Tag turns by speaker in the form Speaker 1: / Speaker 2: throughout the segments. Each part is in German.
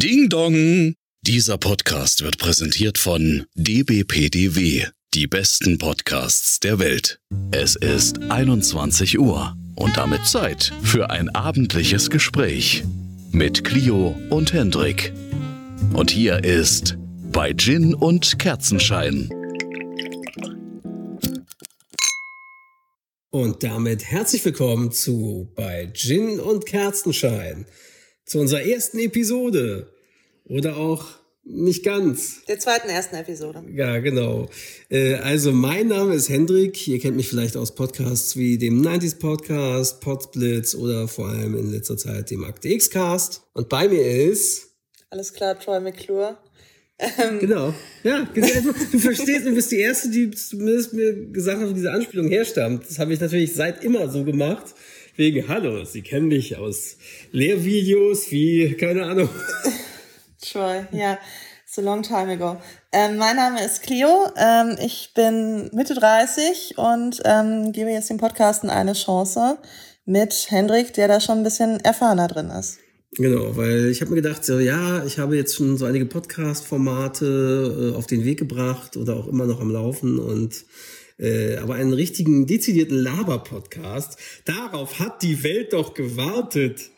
Speaker 1: Ding Dong! Dieser Podcast wird präsentiert von dbpdw, die besten Podcasts der Welt. Es ist 21 Uhr und damit Zeit für ein abendliches Gespräch mit Clio und Hendrik. Und hier ist bei Gin und Kerzenschein.
Speaker 2: Und damit herzlich willkommen zu bei Gin und Kerzenschein. Zu unserer ersten Episode. Oder auch nicht ganz.
Speaker 3: Der zweiten ersten Episode.
Speaker 2: Ja, genau. Äh, also mein Name ist Hendrik. Ihr kennt mich vielleicht aus Podcasts wie dem 90s Podcast, Podsblitz oder vor allem in letzter Zeit dem Akte X Cast. Und bei mir ist...
Speaker 3: Alles klar, Troy McClure.
Speaker 2: Ähm. Genau. Ja, du verstehst, du bist die Erste, die zumindest mir gesagt hat, wo diese Anspielung herstammt. Das habe ich natürlich seit immer so gemacht. Wegen, hallo, Sie kennen mich aus Lehrvideos wie, keine Ahnung.
Speaker 3: Troy, ja. It's a long time ago. Ähm, mein Name ist Cleo. Ähm, ich bin Mitte 30 und ähm, gebe jetzt dem Podcasten eine Chance mit Hendrik, der da schon ein bisschen erfahrener drin ist.
Speaker 2: Genau, weil ich habe mir gedacht, so ja, ich habe jetzt schon so einige Podcast-Formate äh, auf den Weg gebracht oder auch immer noch am Laufen und äh, aber einen richtigen dezidierten Laber-Podcast, darauf hat die Welt doch gewartet.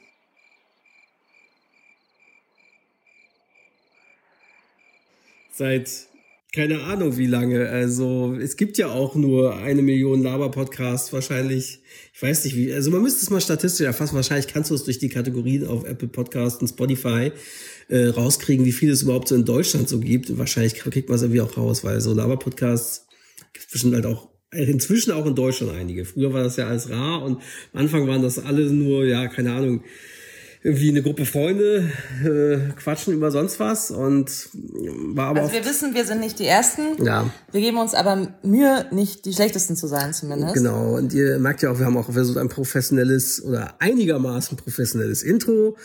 Speaker 2: Seit keine Ahnung wie lange. Also es gibt ja auch nur eine Million Laber-Podcasts wahrscheinlich. Ich weiß nicht wie. Also man müsste es mal statistisch erfassen. Wahrscheinlich kannst du es durch die Kategorien auf Apple Podcasts und Spotify äh, rauskriegen, wie viel es überhaupt so in Deutschland so gibt. Wahrscheinlich kriegt man es irgendwie auch raus, weil so Laber-Podcasts es bestimmt halt auch inzwischen auch in Deutschland einige. Früher war das ja alles rar und am Anfang waren das alle nur, ja, keine Ahnung, irgendwie eine Gruppe Freunde äh, quatschen über sonst was und war aber
Speaker 3: also wir wissen, wir sind nicht die Ersten.
Speaker 2: Ja.
Speaker 3: Wir geben uns aber Mühe, nicht die Schlechtesten zu sein zumindest.
Speaker 2: Genau. Und ihr merkt ja auch, wir haben auch versucht, ein professionelles oder einigermaßen professionelles Intro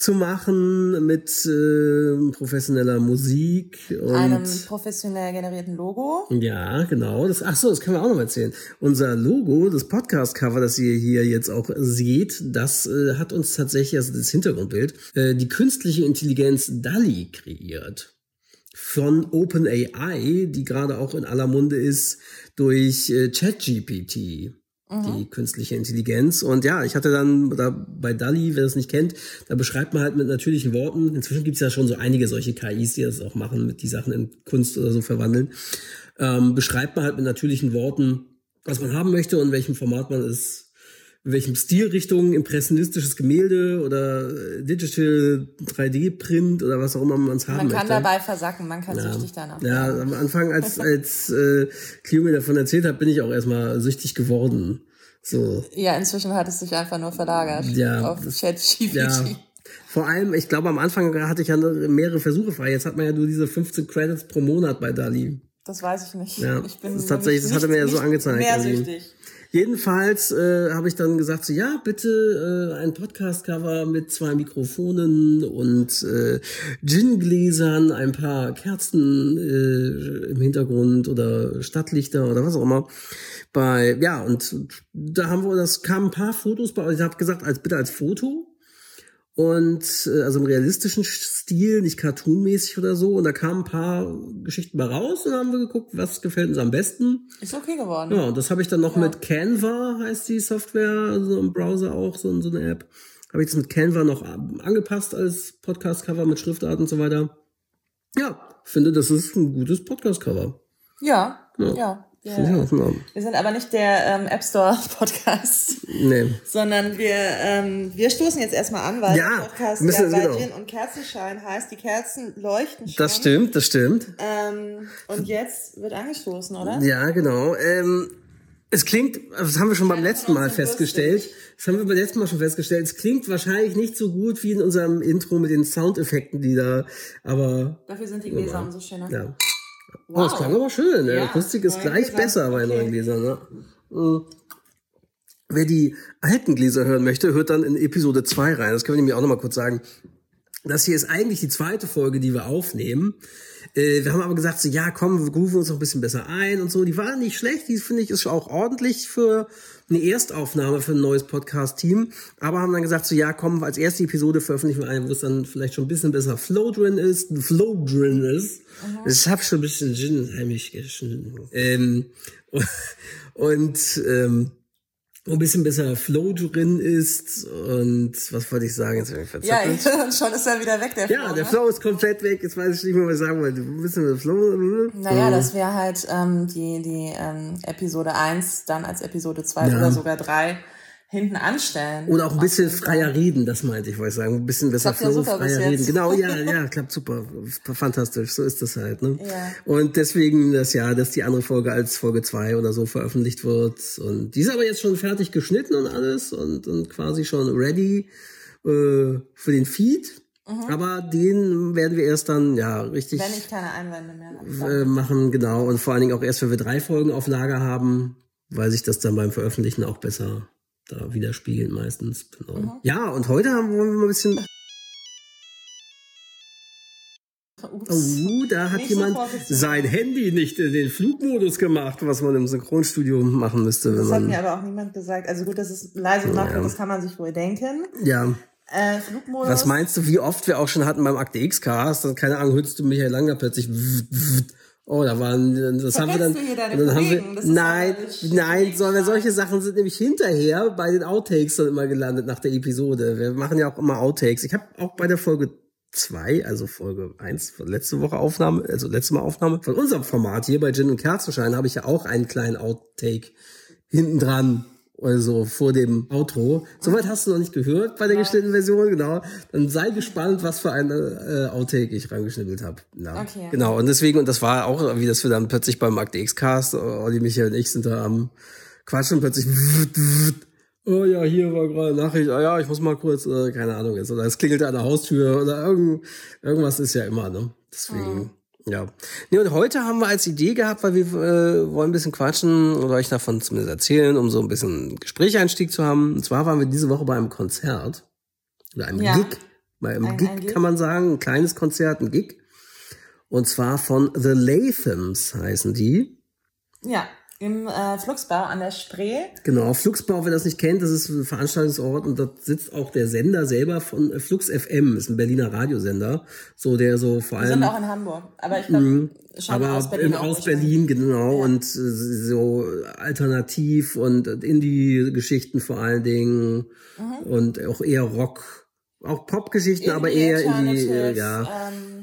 Speaker 2: zu machen mit äh, professioneller Musik und
Speaker 3: einem professionell generierten Logo.
Speaker 2: Ja, genau. Das, ach so, das können wir auch noch erzählen. Unser Logo, das Podcast-Cover, das ihr hier jetzt auch seht, das äh, hat uns tatsächlich, also das Hintergrundbild, äh, die künstliche Intelligenz DALI kreiert von OpenAI, die gerade auch in aller Munde ist durch äh, ChatGPT die mhm. künstliche Intelligenz. Und ja, ich hatte dann da bei DALI, wer das nicht kennt, da beschreibt man halt mit natürlichen Worten. Inzwischen gibt's ja schon so einige solche KIs, die das auch machen, mit die Sachen in Kunst oder so verwandeln. Ähm, beschreibt man halt mit natürlichen Worten, was man haben möchte und welchem Format man es in welchem Stilrichtung, impressionistisches Gemälde oder äh, Digital 3D-Print oder was auch immer man es haben möchte.
Speaker 3: Man kann dabei versacken, man kann
Speaker 2: ja.
Speaker 3: süchtig danach.
Speaker 2: Ja, am Anfang, als, als äh, Clio mir davon erzählt hat, bin ich auch erstmal süchtig geworden. So.
Speaker 3: Ja, inzwischen hat es sich einfach nur verlagert
Speaker 2: ja,
Speaker 3: auf ChatGPT.
Speaker 2: Ja. Vor allem, ich glaube, am Anfang hatte ich ja mehrere Versuche frei. Jetzt hat man ja nur diese 15 Credits pro Monat bei Dali.
Speaker 3: Das weiß ich nicht.
Speaker 2: Ja,
Speaker 3: ich bin
Speaker 2: das, tatsächlich, das hatte mir ja so angezeigt.
Speaker 3: Mehr süchtig.
Speaker 2: Jedenfalls äh, habe ich dann gesagt, so ja, bitte äh, ein Podcast-Cover mit zwei Mikrofonen und äh, Gin-Gläsern, ein paar Kerzen äh, im Hintergrund oder Stadtlichter oder was auch immer. Bei ja und da haben wir, das kamen ein paar Fotos bei. Ich habe gesagt, als bitte als Foto und äh, also im realistischen Stil, nicht cartoonmäßig oder so. Und da kamen ein paar Geschichten mal raus und haben wir geguckt, was gefällt uns am besten.
Speaker 3: Ist okay geworden.
Speaker 2: Ja, und das habe ich dann noch ja. mit Canva, heißt die Software, also im Browser auch, so, so eine App. Habe ich das mit Canva noch angepasst als Podcast-Cover mit Schriftart und so weiter. Ja, finde, das ist ein gutes Podcast-Cover.
Speaker 3: Ja, ja. ja. Ja, wir sind aber nicht der ähm, App Store Podcast.
Speaker 2: Nee.
Speaker 3: Sondern wir, ähm, wir stoßen jetzt erstmal an, weil
Speaker 2: ja,
Speaker 3: der Podcast
Speaker 2: müssen,
Speaker 3: ja
Speaker 2: genau.
Speaker 3: Gin und Kerzenschein heißt, die Kerzen leuchten schon.
Speaker 2: Das stimmt, das stimmt.
Speaker 3: Ähm, und jetzt wird angestoßen, oder?
Speaker 2: Ja, genau. Ähm, es klingt, das haben wir schon beim letzten Mal festgestellt. Das haben wir beim letzten Mal schon festgestellt. Es klingt wahrscheinlich nicht so gut wie in unserem Intro mit den Soundeffekten, die da, aber.
Speaker 3: Dafür sind die Gläser umso schöner.
Speaker 2: Ja. Wow. Oh, das klang aber schön. Ne? Ja, Akustik ist gleich Gläser. besser bei okay. neuen Gläsern. Ne? Mhm. Wer die alten Gläser hören möchte, hört dann in Episode 2 rein. Das können wir nämlich auch nochmal kurz sagen. Das hier ist eigentlich die zweite Folge, die wir aufnehmen. Äh, wir haben aber gesagt, so, ja, komm, wir grooven uns noch ein bisschen besser ein und so. Die war nicht schlecht, die finde ich ist auch ordentlich für eine Erstaufnahme für ein neues Podcast-Team. Aber haben dann gesagt, so, ja, komm, als erste Episode veröffentlichen wir eine, wo es dann vielleicht schon ein bisschen besser Flow drin ist, Flow drin ist. Mhm. Ich habe schon ein bisschen Gin heimlich geschnitten. Ähm, und ähm, wo ein bisschen besser Flow drin ist und was wollte ich sagen? Jetzt bin
Speaker 3: ich Ja, und schon ist er wieder weg, der
Speaker 2: Flow. Ja, der ne? Flow ist komplett weg. Jetzt weiß ich nicht mehr, was ich sagen wollte. Ein bisschen der Flow.
Speaker 3: Naja, mhm. das wäre halt ähm, die, die ähm, Episode 1 dann als Episode 2 ja. oder sogar 3 hinten anstellen.
Speaker 2: Oder auch ein bisschen freier reden, das meinte ich, wollte ich sagen. Ein bisschen besser Flow, ja freier reden. Genau, ja, ja, klappt super. Fantastisch, so ist das halt. Ne? Ja. Und deswegen das ja, dass die andere Folge als Folge zwei oder so veröffentlicht wird. Und die ist aber jetzt schon fertig geschnitten und alles und, und quasi schon ready äh, für den Feed. Mhm. Aber den werden wir erst dann, ja, richtig.
Speaker 3: Wenn ich keine Einwände mehr
Speaker 2: habe. machen, genau. Und vor allen Dingen auch erst, wenn wir drei Folgen auf Lager haben, weil sich das dann beim Veröffentlichen auch besser da widerspiegeln meistens. Genau. Mhm. Ja, und heute haben wir mal ein bisschen. Ups. Oh, da hat nicht jemand so sein Handy nicht in den Flugmodus gemacht, was man im Synchronstudio machen müsste.
Speaker 3: das hat mir aber auch niemand gesagt. Also gut, das ist leise gemacht, ja. das kann man sich wohl denken.
Speaker 2: Ja. Äh, Flugmodus. Was meinst du, wie oft wir auch schon hatten beim Akte X-Cast? Keine Ahnung, hörst du Michael Langer plötzlich Oh, da waren, das haben wir dann, dann haben wir, nein, nein, sondern solche Sachen sind nämlich hinterher bei den Outtakes dann immer gelandet nach der Episode. Wir machen ja auch immer Outtakes. Ich habe auch bei der Folge zwei, also Folge eins von letzte Woche Aufnahme, also letzte Mal Aufnahme von unserem Format hier bei Gin und Kerzenschein habe ich ja auch einen kleinen Outtake hinten dran also vor dem Outro. Soweit hast du noch nicht gehört bei der ja. geschnittenen Version, genau. Dann sei gespannt, was für eine äh, Outtake ich reingeschnippelt habe. Ja. Okay. Genau, und deswegen, und das war auch, wie das wir dann plötzlich beim Akte X-Cast, Olli, Michael und ich sind da am Quatschen plötzlich oh ja, hier war gerade Nachricht, ah ja, ich muss mal kurz, äh, keine Ahnung jetzt, oder es klingelte an der Haustür oder irgend, irgendwas ist ja immer, ne? Deswegen. Mhm. Ja. Nee, und heute haben wir als Idee gehabt, weil wir äh, wollen ein bisschen quatschen oder euch davon zumindest erzählen, um so ein bisschen Gesprächeinstieg zu haben. Und zwar waren wir diese Woche bei einem Konzert. Oder einem ja. Gig. Bei einem ein, Gig ein kann man sagen, ein kleines Konzert, ein Gig. Und zwar von The Lathams heißen die.
Speaker 3: Ja im äh, Flugsbau an der Spree.
Speaker 2: Genau, Flugsbau, wer das nicht kennt, das ist ein Veranstaltungsort und dort sitzt auch der Sender selber von äh, Flux FM, ist ein Berliner Radiosender, so der so vor allem. Wir
Speaker 3: sind auch in Hamburg, aber ich glaube
Speaker 2: mhm. schon aber aus Berlin. aus Berlin, genau, ja. und äh, so alternativ und Indie-Geschichten vor allen Dingen mhm. und auch eher Rock, auch Pop-Geschichten, aber eher in die, äh, ja. Ähm,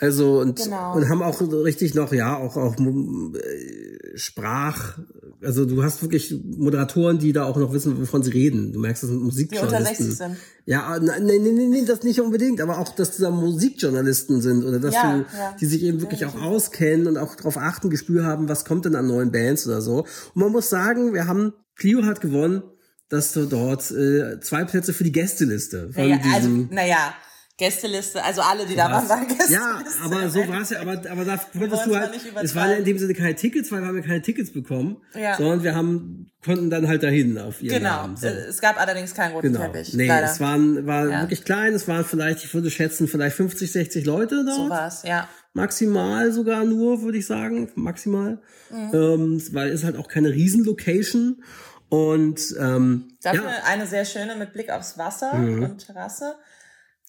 Speaker 2: also und, genau. und haben auch richtig noch, ja, auch, auch äh, Sprach, also du hast wirklich Moderatoren, die da auch noch wissen, wovon sie reden. Du merkst, das sind Musikjournalisten. Die unter 60 sind. Ja, nein, nein, nein, nee, das nicht unbedingt, aber auch, dass da Musikjournalisten sind oder dass ja, du, ja. die sich eben wirklich auch auskennen und auch darauf achten, Gespür haben, was kommt denn an neuen Bands oder so. Und man muss sagen, wir haben, Clio hat gewonnen, dass du dort äh, zwei Plätze für die Gästeliste
Speaker 3: von naja, also, naja, Gästeliste, also alle, die da waren, waren
Speaker 2: Gästeliste. Ja, aber so war es ja, aber, aber da konntest du halt, es waren ja in dem Sinne keine Tickets, weil wir haben ja keine Tickets bekommen, ja. sondern wir haben, konnten dann halt dahin auf ihren
Speaker 3: Genau, Namen, so. es gab allerdings keinen roten genau. Teppich.
Speaker 2: Nee, leider. es waren, war ja. wirklich klein, es waren vielleicht, ich würde schätzen, vielleicht 50, 60 Leute dort.
Speaker 3: So war's, ja.
Speaker 2: Maximal sogar nur, würde ich sagen, maximal, mhm. ähm, weil es halt auch keine Riesenlocation und ähm,
Speaker 3: Dafür ja. eine sehr schöne mit Blick aufs Wasser mhm. und Terrasse.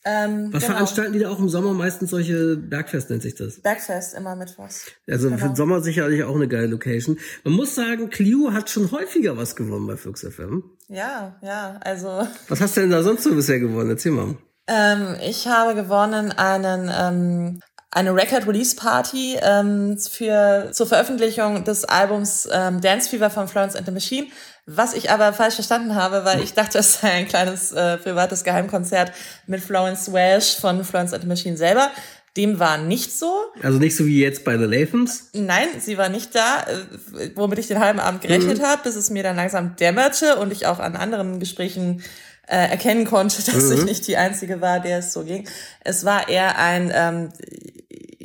Speaker 2: Ähm, was genau. veranstalten die da auch im Sommer? Meistens solche Bergfest nennt sich das.
Speaker 3: Bergfest, immer mit was.
Speaker 2: Also genau. für den Sommer sicherlich auch eine geile Location. Man muss sagen, Clio hat schon häufiger was gewonnen bei Flux FM.
Speaker 3: Ja, ja, also.
Speaker 2: Was hast du denn da sonst so bisher gewonnen? Erzähl mal.
Speaker 3: Ähm, ich habe gewonnen einen ähm, eine Record Release Party ähm, für zur Veröffentlichung des Albums ähm, Dance Fever von Florence and the Machine. Was ich aber falsch verstanden habe, weil ich dachte, es sei ein kleines äh, privates Geheimkonzert mit Florence Welsh von Florence and the Machine selber. Dem war nicht so.
Speaker 2: Also nicht so wie jetzt bei The Lathams?
Speaker 3: Nein, sie war nicht da, äh, womit ich den halben Abend gerechnet mhm. habe, bis es mir dann langsam dämmerte und ich auch an anderen Gesprächen äh, erkennen konnte, dass mhm. ich nicht die Einzige war, der es so ging. Es war eher ein ähm,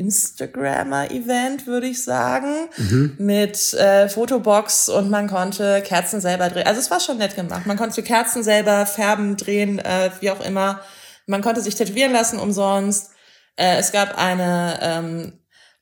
Speaker 3: Instagrammer-Event, würde ich sagen, mhm. mit äh, Fotobox und man konnte Kerzen selber drehen. Also es war schon nett gemacht. Man konnte Kerzen selber färben, drehen, äh, wie auch immer. Man konnte sich tätowieren lassen umsonst. Äh, es gab eine ähm,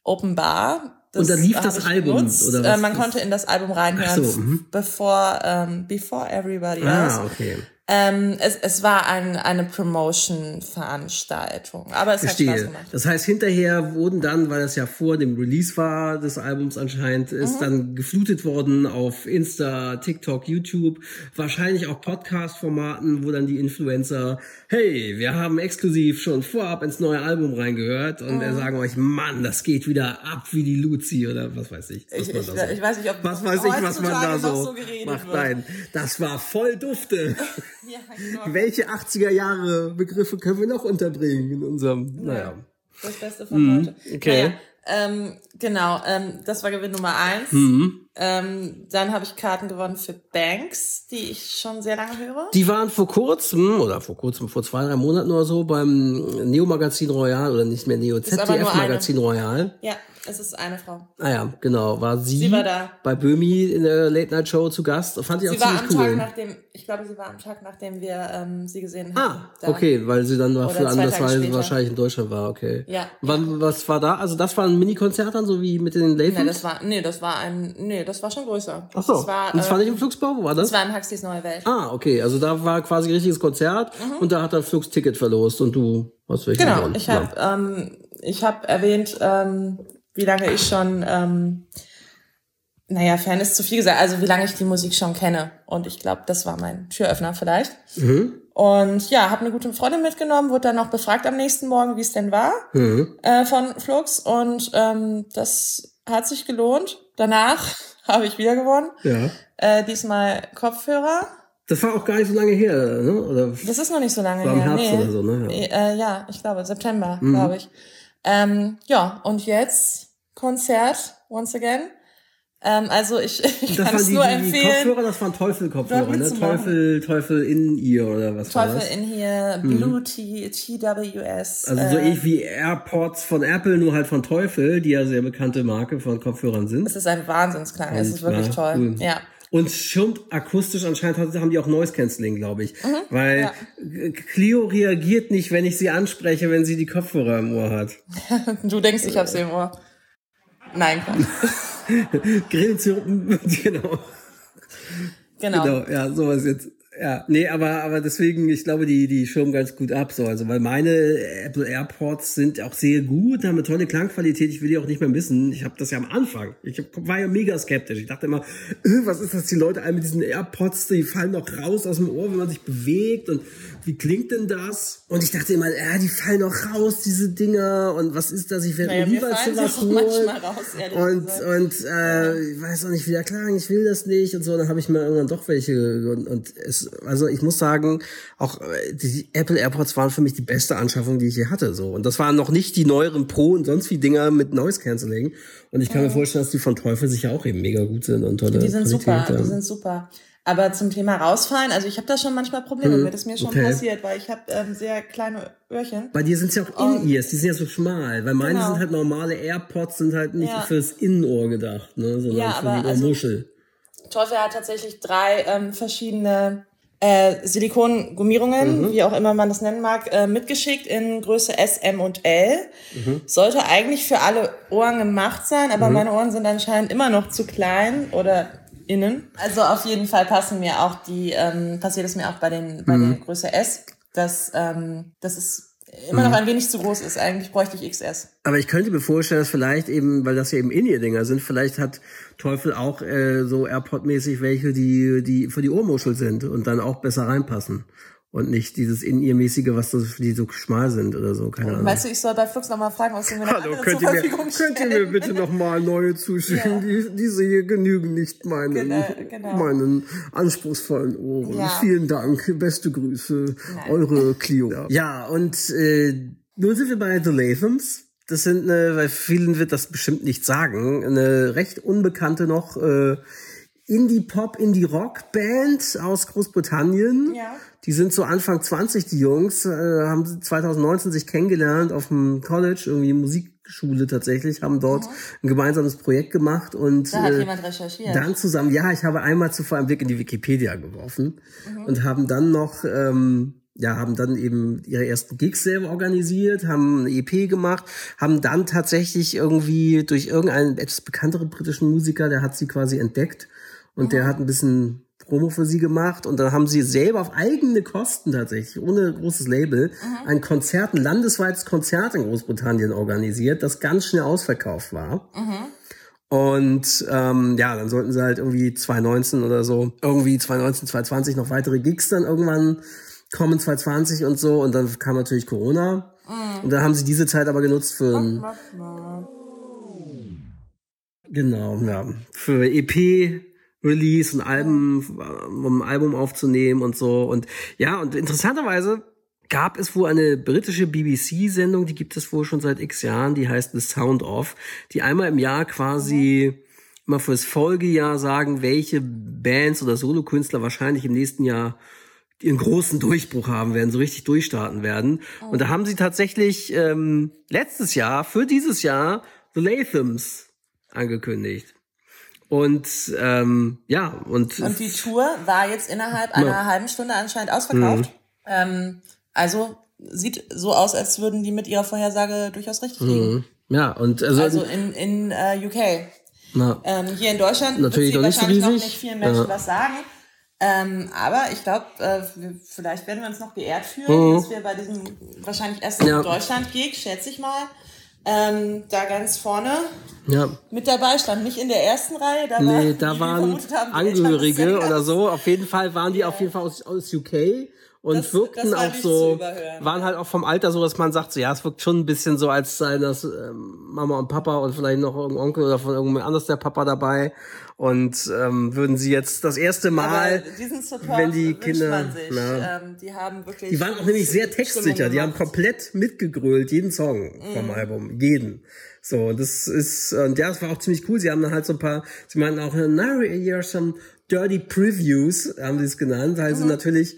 Speaker 3: Open Bar.
Speaker 2: Und da lief das Album,
Speaker 3: genutzt.
Speaker 2: oder was?
Speaker 3: Äh, man konnte in das Album reinhören,
Speaker 2: so, mhm.
Speaker 3: bevor, ähm, before everybody else.
Speaker 2: Ah, okay.
Speaker 3: Ähm, es, es war ein, eine Promotion-Veranstaltung, aber es hat Spaß
Speaker 2: Verstehe.
Speaker 3: gemacht.
Speaker 2: Das heißt, hinterher wurden dann, weil das ja vor dem Release war des Albums anscheinend,
Speaker 3: Mhm.
Speaker 2: ist dann geflutet worden auf Insta, TikTok, YouTube, wahrscheinlich auch Podcast-Formaten, wo dann die Influencer, hey, wir haben exklusiv schon vorab ins neue Album reingehört und
Speaker 3: Mhm.
Speaker 2: sagen euch, Mann, das geht wieder ab wie die Luzi oder was weiß ich. was
Speaker 3: Ich,
Speaker 2: man
Speaker 3: ich,
Speaker 2: so-
Speaker 3: ich weiß nicht, ob
Speaker 2: was weiß ich, was man da so,
Speaker 3: so
Speaker 2: macht.
Speaker 3: wird.
Speaker 2: Nein, das war voll dufte.
Speaker 3: Ja, genau.
Speaker 2: Welche 80er Jahre Begriffe können wir noch unterbringen in unserem, naja.
Speaker 3: Das Beste von heute.
Speaker 2: Mhm. okay.
Speaker 3: Naja, ähm, genau, ähm, das war Gewinn Nummer eins.
Speaker 2: Mhm.
Speaker 3: Ähm, dann habe ich Karten gewonnen für Banks, die ich schon sehr lange höre.
Speaker 2: Die waren vor kurzem, oder vor kurzem, vor zwei, drei Monaten oder so, beim Neo-Magazin Royal, oder nicht mehr Neo,
Speaker 3: nur
Speaker 2: ZDF-Magazin Royal.
Speaker 3: Ja, es ist eine Frau.
Speaker 2: Ah ja, genau, war sie,
Speaker 3: Sie war da.
Speaker 2: bei Böhmi in der Late-Night-Show zu Gast. Fand ich auch
Speaker 3: Sie war
Speaker 2: ziemlich
Speaker 3: am
Speaker 2: cool.
Speaker 3: Tag nachdem, ich glaube, sie war am Tag nachdem wir ähm, sie gesehen haben.
Speaker 2: Ah, okay, weil sie dann
Speaker 3: Oder
Speaker 2: für andersweise wahrscheinlich in Deutschland war, okay.
Speaker 3: Ja.
Speaker 2: Wann, was war da? Also das war ein Mini-Konzert dann, so wie mit den
Speaker 3: Nee,
Speaker 2: Lathams?
Speaker 3: das war, nee, das war ein, nee, das war schon größer.
Speaker 2: Ach so,
Speaker 3: Das war,
Speaker 2: und das war
Speaker 3: äh,
Speaker 2: nicht im Flugsbau, wo war das?
Speaker 3: das war in Huxleys Neue Welt.
Speaker 2: ah, okay, also da war quasi ein richtiges Konzert und da hat er Flugs Ticket verlost und du hast welche
Speaker 3: Mhm. Genau,
Speaker 2: gewonnen.
Speaker 3: ich habe ähm, ich hab erwähnt, ähm, wie lange ich schon, ähm, naja, Fan ist zu viel gesagt, also wie lange ich die Musik schon kenne. Und ich glaube, das war mein Türöffner vielleicht.
Speaker 2: Mhm.
Speaker 3: Und ja, habe eine gute Freundin mitgenommen, wurde dann noch befragt am nächsten Morgen, wie es denn war
Speaker 2: Mhm.
Speaker 3: äh, von Flux. Und ähm, das hat sich gelohnt. Danach habe ich wieder gewonnen.
Speaker 2: Ja.
Speaker 3: Äh, diesmal Kopfhörer.
Speaker 2: Das war auch gar nicht so lange her, ne? Oder
Speaker 3: Das ist noch nicht so lange
Speaker 2: War im
Speaker 3: her.
Speaker 2: Herbst
Speaker 3: nee.
Speaker 2: oder so, ne? Ja.
Speaker 3: Äh, ja, ich glaube, September,
Speaker 2: Mhm.
Speaker 3: glaube ich. Ähm, ja, und jetzt Konzert, once again. Ähm, also ich, ich kann es
Speaker 2: die,
Speaker 3: nur
Speaker 2: die, die
Speaker 3: empfehlen.
Speaker 2: Kopfhörer, das waren Teufel-Kopfhörer, ne? Teufel, Teufel in ihr oder was war
Speaker 3: Teufel
Speaker 2: das?
Speaker 3: in hier, Blue T, TWS.
Speaker 2: Also so
Speaker 3: äh,
Speaker 2: ähnlich wie AirPods von Apple, nur halt von Teufel, die ja sehr bekannte Marke von Kopfhörern sind.
Speaker 3: es ist ein Wahnsinnsklang, es ist wirklich
Speaker 2: war
Speaker 3: toll.
Speaker 2: cool.
Speaker 3: Ja.
Speaker 2: Und schirmt akustisch anscheinend haben die auch Noise Cancelling, glaube ich. Weil
Speaker 3: Mhm. ja.
Speaker 2: Clio reagiert nicht, wenn ich sie anspreche, wenn sie die Kopfhörer im Ohr hat.
Speaker 3: Du denkst, ich hab's im Ohr. Nein, Quatsch.
Speaker 2: Grillenzirpen, genau.
Speaker 3: genau.
Speaker 2: Genau, ja, sowas jetzt. Ja, nee, aber, aber deswegen, ich glaube, die, die schirmen ganz gut ab, so. Also, weil meine Apple AirPods sind auch sehr gut, haben eine tolle Klangqualität. Ich will die auch nicht mehr missen. Ich habe das ja am Anfang. Ich war ja mega skeptisch. Ich dachte immer, äh, was ist das? Die Leute alle mit diesen AirPods, die fallen doch raus aus dem Ohr, wenn man sich bewegt. Und wie klingt denn das? Und ich dachte immer, ja, die fallen doch raus, diese Dinger. Und was ist das? Ich werde
Speaker 3: Naja, sie
Speaker 2: sowas
Speaker 3: auch
Speaker 2: holen.
Speaker 3: raus,
Speaker 2: und,
Speaker 3: gesagt.
Speaker 2: und äh, ich weiß auch nicht, wie der klang, ich will das nicht und so. Dann habe ich mir irgendwann doch welche und, und es, also ich muss sagen, auch äh, die Apple AirPods waren für mich die beste Anschaffung, die ich je hatte. So und das waren noch nicht die neueren Pro und sonst wie Dinger mit Noise Cancelling. Und ich kann mir vorstellen, dass die von Teufel sicher auch eben mega gut sind und tolle
Speaker 3: Die sind
Speaker 2: Qualität
Speaker 3: super, die
Speaker 2: haben.
Speaker 3: sind super. Aber zum Thema rausfallen, also ich habe da schon manchmal Probleme mit, das ist mir schon
Speaker 2: Mhm. okay.
Speaker 3: passiert, weil ich habe ähm, sehr kleine Öhrchen.
Speaker 2: Bei dir sind ja auch In-Ears, die sind ja so schmal, weil meine
Speaker 3: Genau.
Speaker 2: sind halt normale AirPods, sind halt nicht
Speaker 3: Ja.
Speaker 2: fürs Innenohr gedacht, ne, sondern
Speaker 3: Ja,
Speaker 2: für die
Speaker 3: also-
Speaker 2: Ohrmuschel.
Speaker 3: Teufel hat tatsächlich drei ähm, verschiedene äh, Silikongummierungen,
Speaker 2: Mhm.
Speaker 3: wie auch immer man das nennen mag, äh, mitgeschickt in Größe S, M und L.
Speaker 2: Mhm.
Speaker 3: Sollte eigentlich für alle Ohren gemacht sein, aber meine Ohren sind anscheinend immer noch zu klein oder innen. Also auf jeden Fall passen mir auch die, ähm, passiert es mir auch bei den bei
Speaker 2: Mhm.
Speaker 3: der Größe S, dass dass das ist immer
Speaker 2: Mhm.
Speaker 3: noch ein wenig zu groß ist. Eigentlich bräuchte ich XS.
Speaker 2: Aber ich könnte mir vorstellen, dass vielleicht eben, weil das ja eben In-Ear-Dinger sind, vielleicht hat Teufel auch äh, so AirPod-mäßig welche, die, die für die Ohrmuschel sind und dann auch besser reinpassen. Und nicht dieses In-Ear-mäßige, was so, die so schmal sind oder so, keine Ahnung.
Speaker 3: Weißt du, ich soll bei Flux nochmal fragen, was du mir noch
Speaker 2: Hallo, könnt
Speaker 3: zur
Speaker 2: ihr, mir, könnt ihr mir bitte nochmal neue zuschicken? Die, diese hier genügen nicht meinen,
Speaker 3: Genau, genau.
Speaker 2: meinen anspruchsvollen Ohren.
Speaker 3: Ja.
Speaker 2: Vielen Dank, beste Grüße, eure Clio. Ja, und äh, nun sind wir bei The Lathams. Das sind, eine, weil vielen wird das bestimmt nicht sagen, eine recht unbekannte noch äh, Indie-Pop, Indie-Rock-Band aus Großbritannien.
Speaker 3: Ja.
Speaker 2: Die sind so Anfang 20, die Jungs, äh, haben 2019 sich kennengelernt auf dem College, irgendwie Musikschule tatsächlich, haben dort ein gemeinsames Projekt gemacht und
Speaker 3: Da hat
Speaker 2: äh,
Speaker 3: jemand recherchiert.
Speaker 2: dann zusammen, ja, ich habe einmal zuvor einen Blick in die Wikipedia geworfen
Speaker 3: Mhm.
Speaker 2: und haben dann noch ähm, ja, haben dann eben ihre ersten Gigs selber organisiert, haben eine EP gemacht, haben dann tatsächlich irgendwie durch irgendeinen etwas bekannteren britischen Musiker, der hat sie quasi entdeckt und mhm. der hat ein bisschen Promo für sie gemacht und dann haben sie selber auf eigene Kosten tatsächlich, ohne großes Label, mhm. ein Konzert, ein landesweites Konzert in Großbritannien organisiert, das ganz schnell ausverkauft war. Mhm. Und ähm, ja, dann sollten sie halt irgendwie 2019 oder so, irgendwie 2019, 2020 noch weitere Gigs dann irgendwann kommen, 2020 und so. Und dann kam natürlich Corona. Mhm. Und dann haben sie diese Zeit aber genutzt für ein, Genau, ja. Für EP Release und Alben, um ein Album aufzunehmen und so. Und ja, und interessanterweise gab es wohl eine britische BBC-Sendung, die gibt es wohl schon seit x Jahren, die heißt The Sound Off, die einmal im Jahr quasi immer fürs Folgejahr sagen, welche Bands oder Solokünstler wahrscheinlich im nächsten Jahr ihren großen Durchbruch haben werden, so richtig durchstarten werden. Und da haben sie tatsächlich ähm, letztes Jahr für dieses Jahr The Lathams angekündigt. Und ähm, ja, und.
Speaker 3: Und die Tour war jetzt innerhalb einer halben Stunde anscheinend ausverkauft. Mhm. Ähm, also sieht so aus, als würden die mit ihrer Vorhersage durchaus richtig liegen.
Speaker 2: Mhm. Ja, und also,
Speaker 3: also in, in uh, UK. Ähm, hier in Deutschland natürlich wird sie wahrscheinlich noch nicht vielen Menschen ja. was sagen. Ähm, aber ich glaube, äh, vielleicht werden wir uns noch geehrt fühlen, mhm. dass wir bei diesem wahrscheinlich ersten ja. Deutschland-Gig, schätze ich mal, ähm, da ganz vorne ja. mit dabei stand. Nicht in der ersten Reihe,
Speaker 2: da, nee, war, da waren haben, Angehörige oder so. Auf jeden Fall waren die ja. auf jeden Fall aus, aus UK und das, wirkten das auch so, waren halt auch vom Alter so, dass man sagt, so, ja, es wirkt schon ein bisschen so, als seien das ähm, Mama und Papa und vielleicht noch irgendein Onkel oder von irgendjemand anders der Papa dabei und ähm, würden sie jetzt das erste Mal, wenn die Kinder,
Speaker 3: na, ähm, die haben wirklich,
Speaker 2: die waren auch nämlich sehr textsicher, die haben komplett mitgegrölt, jeden Song mm. vom Album, jeden. So, das ist, und ja, das war auch ziemlich cool. Sie haben dann halt so ein paar, sie meinten auch, now are some dirty previews, haben sie es genannt, weil mhm. sie natürlich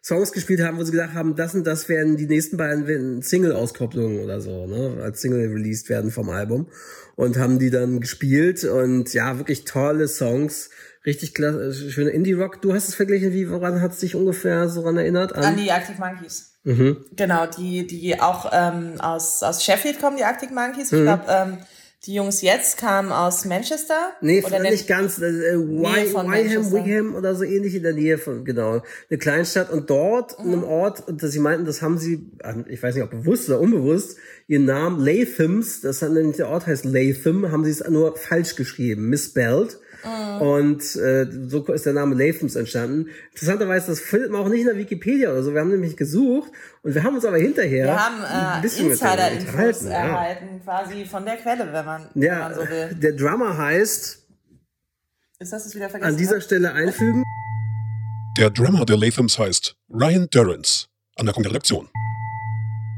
Speaker 2: Songs gespielt haben, wo sie gedacht haben, das und das werden die nächsten beiden Single-Auskopplungen oder so, ne, als Single released werden vom Album. Und haben die dann gespielt und ja, wirklich tolle Songs. Richtig klasse, schöne Indie-Rock. Du hast es verglichen, wie, woran hat es dich ungefähr so daran erinnert?
Speaker 3: An, an die Arctic Monkeys. Mhm. Genau, die, die auch ähm, aus, aus Sheffield kommen, die Arctic Monkeys. Ich mhm. glaube, ähm, die Jungs jetzt kamen aus Manchester?
Speaker 2: Nee, oder nicht ganz. Äh, Wyham, Wigham oder so ähnlich in der Nähe von, genau, eine Kleinstadt. Und dort, mhm. in einem Ort, und sie meinten, das haben sie, ich weiß nicht, ob bewusst oder unbewusst, ihren Namen Lathams, das hat nämlich der Ort heißt Latham, haben sie es nur falsch geschrieben, misspelled. Mhm. Und äh, so ist der Name Lathams entstanden. Interessanterweise, das findet man auch nicht in der Wikipedia oder so. Wir haben nämlich gesucht und wir haben uns aber hinterher
Speaker 3: wir haben, äh, ein bisschen Insider-Infos erhalten, ja. quasi von der Quelle, wenn man,
Speaker 2: ja,
Speaker 3: wenn man so will.
Speaker 2: Der Drummer heißt.
Speaker 3: Ist das es wieder vergessen?
Speaker 2: An dieser Stelle einfügen.
Speaker 1: Der Drummer der Lathams heißt Ryan Durrance. Anmerkung der Redaktion.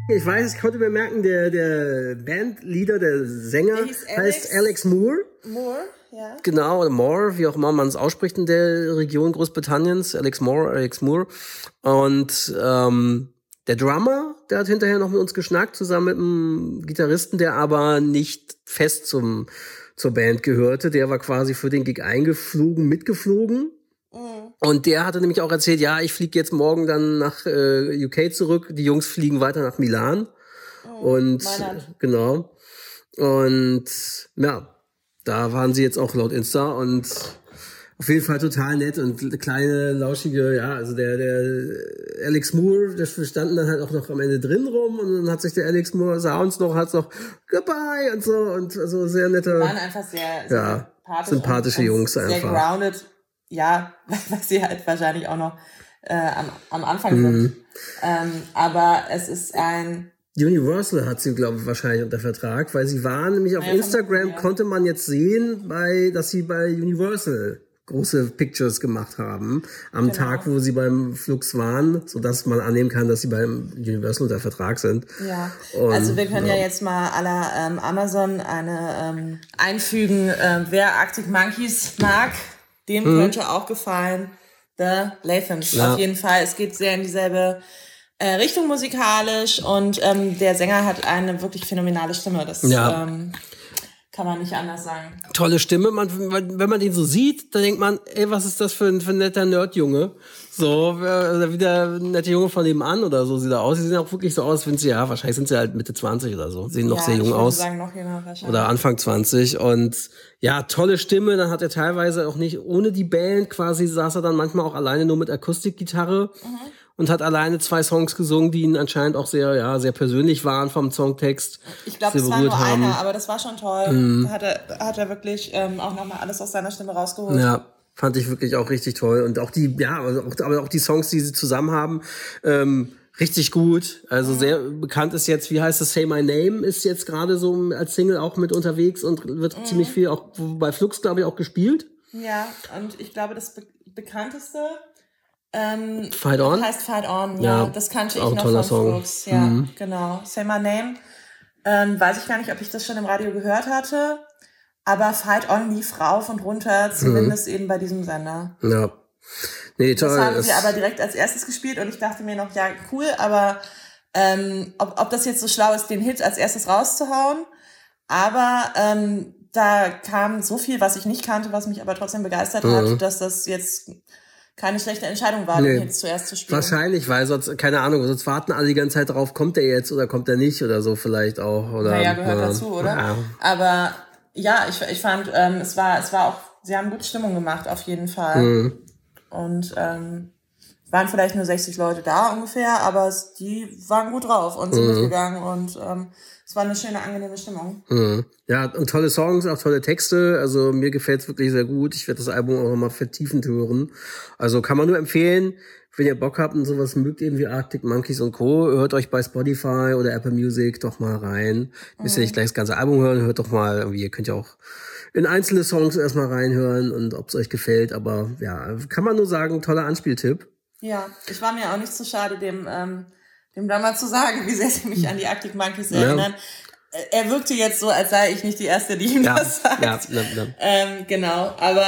Speaker 2: Ich weiß, ich konnte bemerken, der, der Bandleader, der Sänger Alex, heißt Alex Moore.
Speaker 3: Moore, ja.
Speaker 2: Genau, oder Moore, wie auch immer man es ausspricht in der Region Großbritanniens. Alex Moore, Alex Moore. Und ähm, der Drummer, der hat hinterher noch mit uns geschnackt, zusammen mit einem Gitarristen, der aber nicht fest zum, zur Band gehörte. Der war quasi für den Gig eingeflogen, mitgeflogen. Und der hatte nämlich auch erzählt, ja, ich fliege jetzt morgen dann nach äh, UK zurück. Die Jungs fliegen weiter nach Milan. Oh, und Mailand. genau. Und ja, da waren sie jetzt auch laut Insta und auf jeden Fall total nett und kleine, lauschige, ja, also der, der Alex Moore, der standen dann halt auch noch am Ende drin rum und dann hat sich der Alex Moore, sah uns noch, hat noch Goodbye und so und also sehr nette.
Speaker 3: Waren einfach sehr,
Speaker 2: sehr ja, sympathische Jungs
Speaker 3: sehr
Speaker 2: einfach.
Speaker 3: Sehr grounded ja, weil sie halt wahrscheinlich auch noch äh, am, am Anfang sind. Mhm. Ähm, aber es ist ein
Speaker 2: Universal hat sie, glaube ich, wahrscheinlich unter Vertrag, weil sie waren nämlich auf ja, Instagram, ja. konnte man jetzt sehen, bei, dass sie bei Universal große Pictures gemacht haben am genau. Tag, wo sie beim Flux waren, so dass man annehmen kann, dass sie beim Universal unter Vertrag sind.
Speaker 3: Ja, Und, also wir können ja, ja jetzt mal aller ähm, Amazon eine ähm, einfügen, äh, wer Arctic Monkeys mag, dem mhm. könnte auch gefallen The Lathams. Ja. Auf jeden Fall. Es geht sehr in dieselbe äh, Richtung musikalisch und ähm, der Sänger hat eine wirklich phänomenale Stimme. Das
Speaker 2: ja.
Speaker 3: ähm, Kann man nicht anders sagen.
Speaker 2: Tolle Stimme. Man, wenn man den so sieht, dann denkt man, ey, was ist das für ein, für ein netter Nerdjunge? So, äh, wie der nette Junge von nebenan oder so sieht er aus. Sie sehen auch wirklich so aus, wenn sie, ja, wahrscheinlich sind sie halt Mitte 20 oder so. Sehen noch
Speaker 3: ja,
Speaker 2: sehr jung aus.
Speaker 3: Sagen, jünger.
Speaker 2: Oder Anfang 20. Und ja, tolle Stimme. Dann hat er teilweise auch nicht ohne die Band quasi, saß er dann manchmal auch alleine nur mit Akustikgitarre. Mhm und hat alleine zwei Songs gesungen, die ihn anscheinend auch sehr, ja, sehr persönlich waren vom Songtext.
Speaker 3: Ich glaube, es war nur haben. einer, aber das war schon toll. Da hat er, hat er wirklich ähm, auch nochmal alles aus seiner Stimme rausgeholt.
Speaker 2: Ja, fand ich wirklich auch richtig toll. Und auch die, ja, also aber auch die Songs, die sie zusammen haben, ähm, richtig gut. Also mhm. sehr bekannt ist jetzt, wie heißt es, Say My Name ist jetzt gerade so als Single auch mit unterwegs und wird mhm. ziemlich viel auch bei Flux, glaube ich, auch gespielt.
Speaker 3: Ja, und ich glaube, das be bekannteste ähm,
Speaker 2: Fight On?
Speaker 3: Heißt Fight On, ja. ja das kannte ich noch von Song. Flux. Ja, mhm. genau. Say My Name. Ähm, weiß ich gar nicht, ob ich das schon im Radio gehört hatte. Aber Fight On lief rauf und runter, zumindest mhm. eben bei diesem Sender.
Speaker 2: Ja. Nee, toll.
Speaker 3: Das haben sie aber direkt als erstes gespielt und ich dachte mir noch, ja, cool, aber ähm, ob, ob das jetzt so schlau ist, den Hit als erstes rauszuhauen. Aber ähm, da kam so viel, was ich nicht kannte, was mich aber trotzdem begeistert mhm. hat, dass das jetzt keine schlechte Entscheidung war, nee. den jetzt zuerst zu spielen.
Speaker 2: Wahrscheinlich, weil sonst, keine Ahnung, sonst warten alle die ganze Zeit drauf, kommt er jetzt oder kommt er nicht oder so vielleicht auch. Oder,
Speaker 3: naja, gehört ja. dazu, oder? Ja. Aber ja, ich, ich fand, ähm, es war, es war auch, sie haben gute Stimmung gemacht, auf jeden Fall. Mhm. Und ähm, waren vielleicht nur 60 Leute da ungefähr, aber es, die waren gut drauf und sind mhm. mitgegangen und ähm, war eine schöne, angenehme Stimmung.
Speaker 2: Mhm. Ja, und tolle Songs, auch tolle Texte. Also mir gefällt's wirklich sehr gut. Ich werde das Album auch nochmal vertiefend hören. Also kann man nur empfehlen, wenn ihr Bock habt und sowas mögt, eben wie Arctic Monkeys und Co., hört euch bei Spotify oder Apple Music doch mal rein. Müsst ihr nicht gleich das ganze Album hören, hört doch mal, irgendwie, ihr könnt ja auch in einzelne Songs erstmal reinhören und ob es euch gefällt. Aber ja, kann man nur sagen, toller Anspieltipp.
Speaker 3: Ja, ich war mir auch nicht zu so schade, dem, ähm, dem da mal zu sagen, wie sehr sie mich an die Arctic Monkeys erinnern. Ja. Er wirkte jetzt so, als sei ich nicht die Erste, die ihm ja, das sagt. Ja, ja, ja. Ähm, genau, aber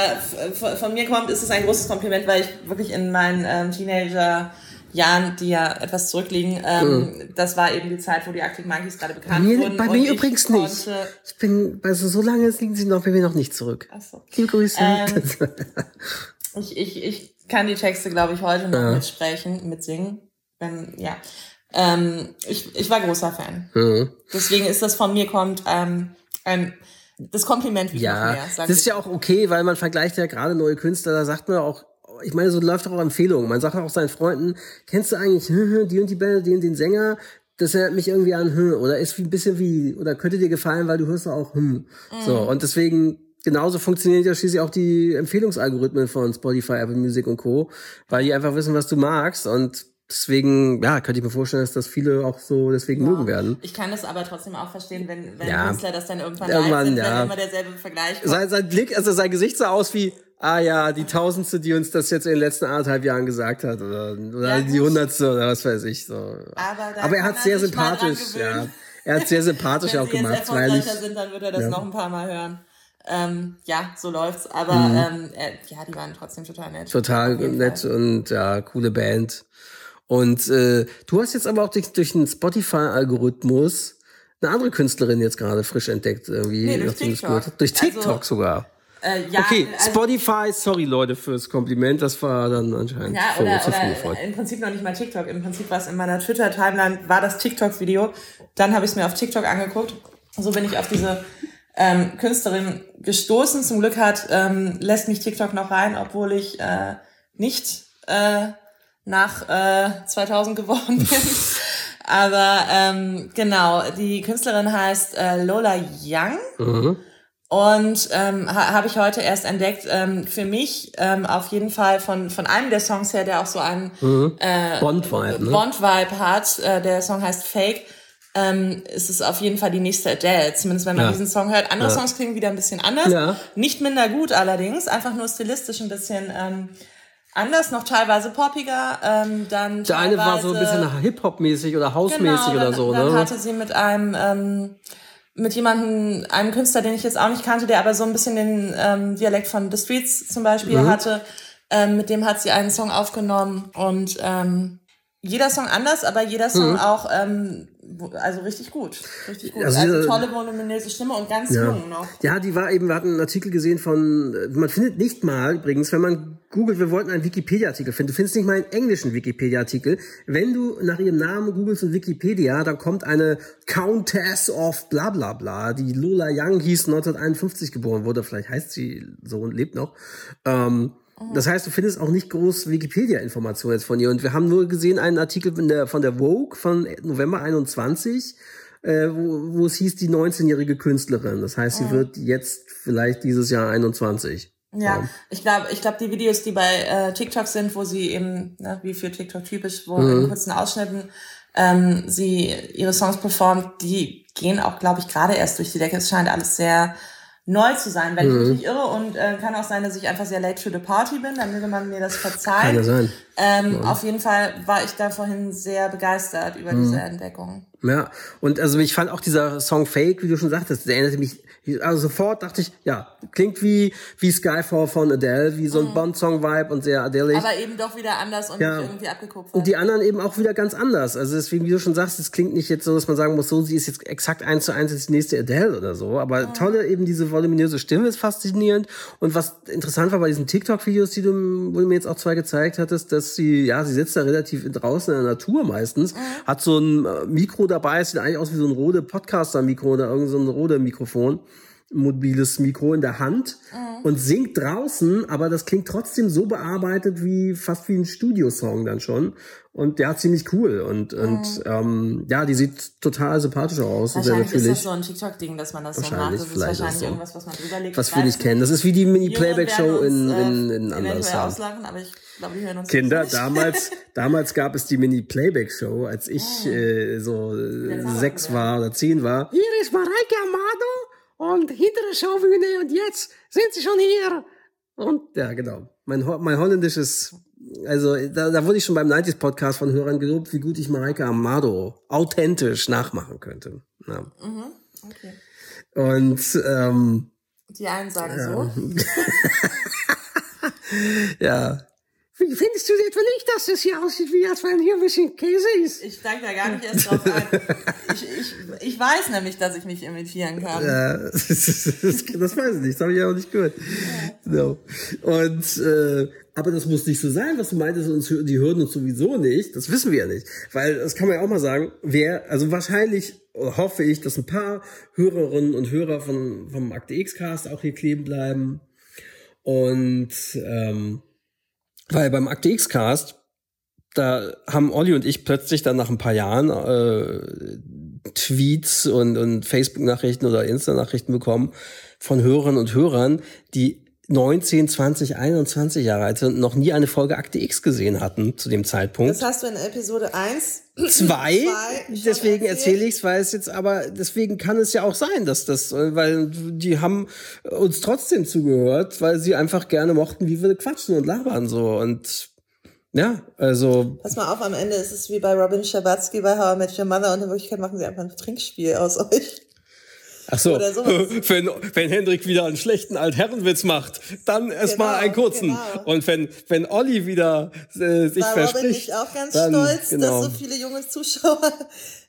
Speaker 3: von mir kommt, ist es ein großes Kompliment, weil ich wirklich in meinen ähm, Teenager Jahren, die ja etwas zurückliegen, ähm, mhm. das war eben die Zeit, wo die Arctic Monkeys gerade bekannt
Speaker 2: bei mir,
Speaker 3: wurden.
Speaker 2: Bei mir übrigens nicht. Ich bin, also so lange liegen sie noch bei mir noch nicht zurück. Ach so. Liebe Grüße. Ähm,
Speaker 3: ich, ich, ich kann die Texte, glaube ich, heute noch ja. mitsprechen, mitsingen. Wenn, ja. Ähm, ich, ich war großer Fan. Mhm. Deswegen ist das von mir kommt ähm, ein das Kompliment wie
Speaker 2: ja, mehr. Das ist ja auch okay, weil man vergleicht ja gerade neue Künstler, da sagt man auch, ich meine, so läuft auch Empfehlungen. Man sagt auch seinen Freunden, kennst du eigentlich die und die Band, den, den Sänger? Das erinnert mich irgendwie an, oder ist wie ein bisschen wie, oder könnte dir gefallen, weil du hörst auch, hm. Mhm. So, und deswegen genauso funktionieren ja schließlich auch die Empfehlungsalgorithmen von Spotify, Apple Music und Co., weil die einfach wissen, was du magst und deswegen, ja, könnte ich mir vorstellen, dass das viele auch so deswegen ja. mögen werden.
Speaker 3: Ich kann das aber trotzdem auch verstehen, wenn, wenn ja. Künstler das dann irgendwann, irgendwann sind, ja. wenn immer derselbe Vergleich kommt.
Speaker 2: Sein, sein Blick, also sein Gesicht sah aus wie, ah ja, die Tausendste, die uns das jetzt in den letzten anderthalb Jahren gesagt hat, oder, oder ja, die Hundertste, oder was weiß ich, so.
Speaker 3: Aber,
Speaker 2: aber er hat sehr sympathisch, ja. Er hat sehr sympathisch auch gemacht,
Speaker 3: weil ich. sind, dann wird er das noch ein paar Mal hören. Ähm, ja, so läuft's. Aber mhm. ähm, äh, ja, die waren trotzdem total nett.
Speaker 2: Total nett und ja, coole Band. Und äh, du hast jetzt aber auch durch, durch den Spotify-Algorithmus eine andere Künstlerin jetzt gerade frisch entdeckt, irgendwie.
Speaker 3: Nee, durch TikTok.
Speaker 2: Durch TikTok also, sogar.
Speaker 3: Äh, ja,
Speaker 2: okay, also, Spotify, sorry Leute fürs Kompliment, das war dann anscheinend
Speaker 3: ja,
Speaker 2: für,
Speaker 3: oder, oder im Prinzip noch nicht mal TikTok. Im Prinzip war es in meiner Twitter-Timeline, war das TikTok-Video. Dann habe ich es mir auf TikTok angeguckt. So bin ich auf diese ähm, Künstlerin gestoßen. Zum Glück hat ähm, lässt mich TikTok noch rein, obwohl ich äh, nicht äh, nach äh, 2000 geworden bin. Aber ähm, genau, die Künstlerin heißt äh, Lola Young. Mhm. Und ähm, ha, habe ich heute erst entdeckt, ähm, für mich ähm, auf jeden Fall von, von einem der Songs her, der auch so einen
Speaker 2: mhm. äh, Bond-Vibe
Speaker 3: ne? Bond hat. Äh, der Song heißt Fake ähm, ist es auf jeden Fall die nächste Adele, zumindest wenn man ja. diesen Song hört. Andere ja. Songs klingen wieder ein bisschen anders, ja. nicht minder gut allerdings, einfach nur stilistisch ein bisschen ähm, anders, noch teilweise poppiger. Ähm, dann
Speaker 2: Der eine war so ein bisschen Hip-Hop-mäßig oder House-mäßig genau, oder so,
Speaker 3: dann
Speaker 2: ne?
Speaker 3: Dann hatte sie mit einem ähm, mit jemandem, einem Künstler, den ich jetzt auch nicht kannte, der aber so ein bisschen den ähm, Dialekt von The Streets zum Beispiel mhm. hatte. Ähm, mit dem hat sie einen Song aufgenommen und ähm, jeder Song anders, aber jeder Song mhm. auch ähm, also richtig gut, richtig gut. Also,
Speaker 2: also
Speaker 3: tolle voluminöse Stimme und ganz
Speaker 2: ja.
Speaker 3: jung noch.
Speaker 2: Ja, die war eben, wir hatten einen Artikel gesehen von, man findet nicht mal übrigens, wenn man googelt, wir wollten einen Wikipedia-Artikel finden, du findest nicht mal einen englischen Wikipedia-Artikel. Wenn du nach ihrem Namen googelst in Wikipedia, dann kommt eine Countess of bla bla bla, die Lola Young hieß, 1951 geboren wurde, vielleicht heißt sie so und lebt noch. Ähm, das heißt, du findest auch nicht groß Wikipedia-Informationen jetzt von ihr. Und wir haben nur gesehen einen Artikel von der, von der Vogue von November 21, äh, wo, wo es hieß, die 19-jährige Künstlerin. Das heißt, sie mhm. wird jetzt vielleicht dieses Jahr 21.
Speaker 3: Ja, ja. ich glaube, ich glaube, die Videos, die bei äh, TikTok sind, wo sie eben, ne, wie für TikTok typisch, wo mhm. in kurzen Ausschnitten ähm, sie ihre Songs performt, die gehen auch, glaube ich, gerade erst durch die Decke. Es scheint alles sehr neu zu sein, wenn mhm. ich mich nicht irre. Und äh, kann auch sein, dass ich einfach sehr late to the party bin, dann würde man mir das verzeihen. Kann ja sein. Ähm, ja. Auf jeden Fall war ich da vorhin sehr begeistert über mhm. diese Entdeckung.
Speaker 2: Ja, und also ich fand auch dieser Song Fake, wie du schon sagtest, der erinnerte mich, also sofort dachte ich, ja, klingt wie, wie Skyfall von Adele, wie so ein mhm. Bond-Song-Vibe und sehr Adele.
Speaker 3: Aber eben doch wieder anders und ja. irgendwie abgekupfert.
Speaker 2: Und die anderen eben auch wieder ganz anders. Also deswegen, wie du schon sagst, es klingt nicht jetzt so, dass man sagen muss, so, sie ist jetzt exakt eins zu eins die nächste Adele oder so. Aber mhm. tolle eben diese voluminöse Stimme ist faszinierend. Und was interessant war bei diesen TikTok-Videos, die du, wo du mir jetzt auch zwei gezeigt hattest, dass sie, ja, sie sitzt da relativ draußen in der Natur meistens, mhm. hat so ein äh, Mikro dabei, es sieht eigentlich aus wie so ein Rode Podcaster-Mikro oder irgend so ein Rode Mikrofon mobiles Mikro in der Hand mhm. und singt draußen, aber das klingt trotzdem so bearbeitet wie fast wie ein Studiosong dann schon. Und der hat ziemlich cool und mhm. und ähm, ja, die sieht total sympathisch aus.
Speaker 3: Wahrscheinlich natürlich, ist das so ein TikTok-Ding, dass man das so macht. Das ist wahrscheinlich so. irgendwas, was man drüber legt.
Speaker 2: Was wir nicht kennen. Das ist wie die Mini-Playback-Show in, in, in, in
Speaker 3: anders auslachen, aber ich glaube, die hören uns
Speaker 2: Kinder, damals, damals gab es die Mini-Playback-Show, als ich oh. äh, so sechs war oder zehn war. Hier ist Mareike Amado und hinter der Showbühne und jetzt sind sie schon hier. Und ja, genau. Mein, mein holländisches also da, da wurde ich schon beim 90s Podcast von Hörern gelobt, wie gut ich Mareike Amado authentisch nachmachen könnte. Ja. Mhm, okay. Und ähm,
Speaker 3: die einen sagen ja. so.
Speaker 2: ja. Wie findest du etwa nicht, dass es hier aussieht, wie als wenn hier ein bisschen Käse ist?
Speaker 3: Ich steige da gar nicht erst drauf ein. Ich, ich, ich weiß nämlich, dass ich mich imitieren kann.
Speaker 2: Ja, das, das, das weiß ich nicht, das habe ich ja auch nicht gehört. Ja. No. Und äh, aber das muss nicht so sein, was du meintest, uns, die hören uns sowieso nicht. Das wissen wir ja nicht. Weil, das kann man ja auch mal sagen, wer, also wahrscheinlich hoffe ich, dass ein paar Hörerinnen und Hörer von, vom Akte X-Cast auch hier kleben bleiben. Und ähm, weil beim Akte X-Cast, da haben Olli und ich plötzlich dann nach ein paar Jahren äh, Tweets und, und Facebook-Nachrichten oder Insta-Nachrichten bekommen von Hörern und Hörern, die 19, 20, 21 Jahre alt sind und noch nie eine Folge Akte X gesehen hatten zu dem Zeitpunkt.
Speaker 3: Das hast du in Episode 1.
Speaker 2: Zwei. deswegen erzähle ich es, weil es jetzt aber, deswegen kann es ja auch sein, dass das, weil die haben uns trotzdem zugehört, weil sie einfach gerne mochten, wie wir quatschen und labern so und ja, also.
Speaker 3: Pass mal auf, am Ende ist es wie bei Robin Schabatsky bei How I Met Your Mother und in Wirklichkeit machen sie einfach ein Trinkspiel aus euch.
Speaker 2: Ach so, wenn, wenn Hendrik wieder einen schlechten Altherrenwitz macht, dann erstmal genau, einen kurzen. Genau. Und wenn, wenn Olli wieder äh, sich War verspricht. Robin
Speaker 3: ich auch ganz dann, stolz, genau. dass so viele junge Zuschauer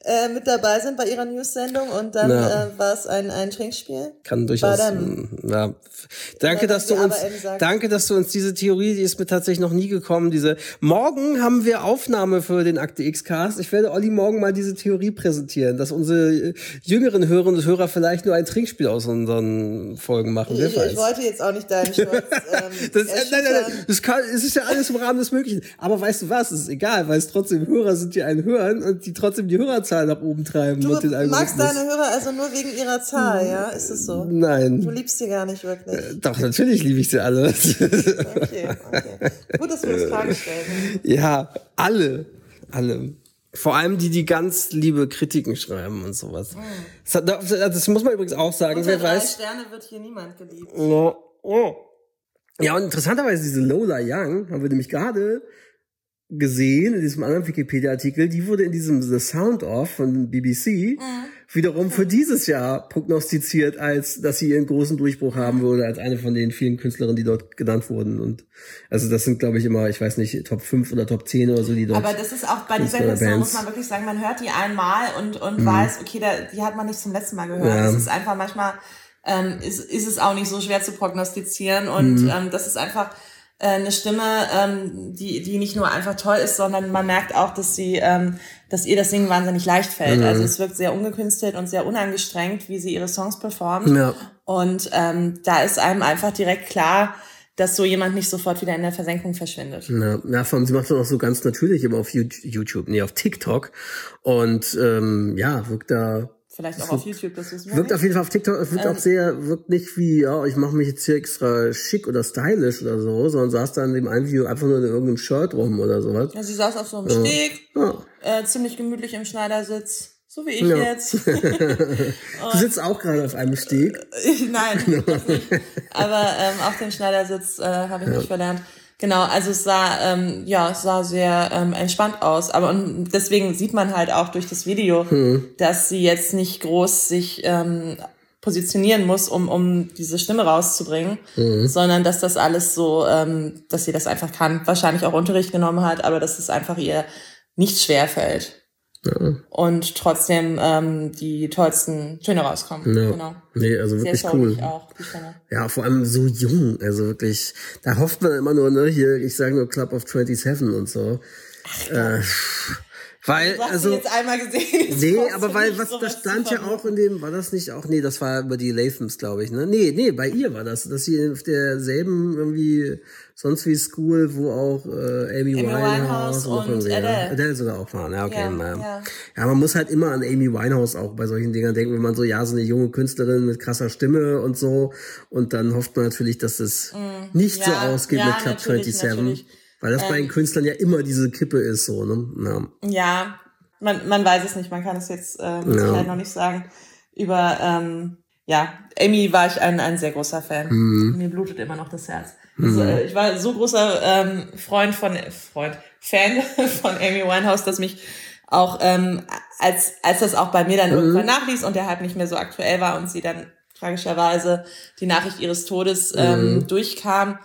Speaker 3: äh, mit dabei sind bei ihrer News-Sendung und dann ja. äh, war es ein, ein Trinkspiel.
Speaker 2: Kann durchaus. Dann, ja. Danke, dass du uns, danke, dass du uns diese Theorie, die ist mir tatsächlich noch nie gekommen. Diese morgen haben wir Aufnahme für den Akte X Cast. Ich werde Olli morgen mal diese Theorie präsentieren, dass unsere äh, jüngeren Hörerinnen und Hörer vielleicht nur ein Trinkspiel aus unseren Folgen machen.
Speaker 3: Ich, ich wollte jetzt auch nicht deinen Schutz. Ähm,
Speaker 2: das, nein, nein, nein, das kann, es ist ja alles im Rahmen des Möglichen. Aber weißt du was? Es ist egal, weil es trotzdem Hörer sind, die einen hören und die trotzdem die Hörerzahl Zahl nach oben treiben.
Speaker 3: Du magst deine Hörer also nur wegen ihrer Zahl, ja? Ist es so?
Speaker 2: Nein.
Speaker 3: Du liebst sie gar nicht wirklich.
Speaker 2: Äh, doch, natürlich liebe ich sie alle.
Speaker 3: okay, okay. Gut, dass du das klargestellt hast.
Speaker 2: Ja, alle. Alle. Vor allem die, die ganz liebe Kritiken schreiben und sowas. Mhm. Das, das, muss man übrigens auch sagen.
Speaker 3: Unter wer drei weiß. Sterne wird hier niemand geliebt.
Speaker 2: Oh, oh. Ja, und interessanterweise diese Lola Young haben wir nämlich gerade gesehen in diesem anderen Wikipedia-Artikel, die wurde in diesem The Sound Off von BBC mhm. wiederum für dieses Jahr prognostiziert, als dass sie ihren großen Durchbruch haben würde, als eine von den vielen Künstlerinnen, die dort genannt wurden. Und also das sind, glaube ich, immer, ich weiß nicht, Top 5 oder Top 10 oder so, die dort.
Speaker 3: Aber das ist auch bei dieser Künstlerin, muss man wirklich sagen, man hört die einmal und, und mhm. weiß, okay, da, die hat man nicht zum letzten Mal gehört. Ja. Das ist einfach manchmal, ähm, ist, ist es auch nicht so schwer zu prognostizieren und mhm. ähm, das ist einfach eine Stimme, ähm, die, die nicht nur einfach toll ist, sondern man merkt auch, dass sie, ähm, dass ihr das Singen wahnsinnig leicht fällt. Mhm. Also es wirkt sehr ungekünstelt und sehr unangestrengt, wie sie ihre Songs performt. Ja. Und ähm, da ist einem einfach direkt klar, dass so jemand nicht sofort wieder in der Versenkung verschwindet.
Speaker 2: Ja, ja vor allem, sie macht das auch so ganz natürlich immer auf YouTube, nee, auf TikTok. Und ähm, ja, wirkt da
Speaker 3: Vielleicht auch auf YouTube, das wissen
Speaker 2: wir Wirkt nicht. auf jeden Fall auf TikTok, es wirkt ähm, auch sehr, wirkt nicht wie, ja, ich mache mich jetzt hier extra schick oder stylish oder so, sondern saß da in dem einen Video einfach nur in irgendeinem Shirt rum oder sowas.
Speaker 3: Ja, sie saß auf so einem ja. Steg, ja. Äh, ziemlich gemütlich im Schneidersitz. So wie ich ja. jetzt.
Speaker 2: du sitzt auch gerade auf einem Steg.
Speaker 3: Nein, genau. aber ähm, auf dem Schneidersitz äh, habe ich ja. nicht verlernt. Genau, also es sah ähm, ja es sah sehr ähm, entspannt aus, aber und deswegen sieht man halt auch durch das Video, hm. dass sie jetzt nicht groß sich ähm, positionieren muss, um um diese Stimme rauszubringen, mhm. sondern dass das alles so, ähm, dass sie das einfach kann, wahrscheinlich auch Unterricht genommen hat, aber dass es einfach ihr nicht schwer fällt. Ja. Und trotzdem ähm, die tollsten Töne rauskommen. Ja. Genau.
Speaker 2: Nee, also wirklich cool. Auch, ja, vor allem so jung. Also wirklich, da hofft man immer nur, ne, hier, ich sage nur Club of 27 und so. Ach, äh, weil,
Speaker 3: du hast
Speaker 2: also.
Speaker 3: jetzt einmal gesehen.
Speaker 2: Nee, aber weil, was, das stand ja auch in dem, war das nicht auch, nee, das war über die Lathams, glaube ich, ne? Nee, nee, bei ihr war das, dass sie auf derselben irgendwie, sonst wie School, wo auch äh, Amy, Amy Winehouse, Winehouse und, und Adele. Ja. Adele sogar auch waren, ja, okay. Ja, ja. ja, man muss halt immer an Amy Winehouse auch bei solchen Dingern denken, wenn man so, ja, so eine junge Künstlerin mit krasser Stimme und so, und dann hofft man natürlich, dass das mm, nicht ja, so ausgeht mit Club natürlich, 27. Natürlich. Weil das ähm, bei den ähm. Künstlern ja immer diese Kippe ist, so, ne?
Speaker 3: Ja, ja man, man weiß es nicht, man kann es jetzt ähm, ja. Sicherheit noch nicht sagen. Über, ähm, ja, Amy war ich ein, ein sehr großer Fan. Mhm. Mir blutet immer noch das Herz. Also, mhm. ich war so großer ähm, Freund von, Freund, Fan von Amy Winehouse, dass mich auch, ähm, als, als das auch bei mir dann mhm. irgendwann nachließ und der halt nicht mehr so aktuell war und sie dann tragischerweise die Nachricht ihres Todes ähm, mhm. durchkam,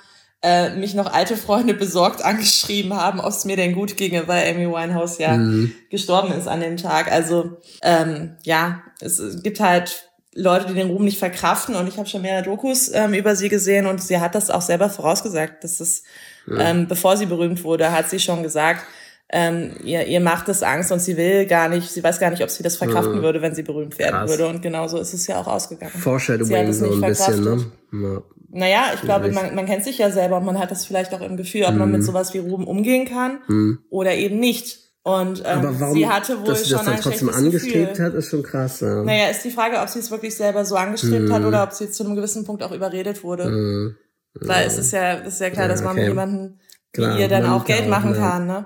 Speaker 3: äh, mich noch alte Freunde besorgt angeschrieben haben, ob es mir denn gut ginge, weil Amy Winehouse ja mhm. gestorben ist an dem Tag. Also ähm, ja, es gibt halt Leute, die den Ruhm nicht verkraften und ich habe schon mehrere Dokus ähm, über sie gesehen und sie hat das auch selber vorausgesagt, dass es, ja. ähm, bevor sie berühmt wurde, hat sie schon gesagt, ähm, ihr, ihr macht es Angst und sie will gar nicht, sie weiß gar nicht, ob sie das verkraften ja. würde, wenn sie berühmt werden Krass. würde. Und genauso ist es ja auch ausgegangen.
Speaker 2: Foreshadowing so ein bisschen, ne?
Speaker 3: Ja. Naja, ich glaube, man, man kennt sich ja selber und man hat das vielleicht auch im Gefühl, ob mhm. man mit mhm. sowas wie Ruben umgehen kann mhm. oder eben nicht. Und ähm, Aber warum, sie hatte wohl dass sie das dann trotzdem angestrebt Gefühl.
Speaker 2: hat, ist schon krass. Ja.
Speaker 3: Naja, ist die Frage, ob sie es wirklich selber so angestrebt mhm. hat oder ob sie zu einem gewissen Punkt auch überredet wurde. Mhm. Weil ja. es ist ja, es ist ja klar, ja, dass man okay. mit jemandem wie ihr dann auch Geld machen kann. Ne?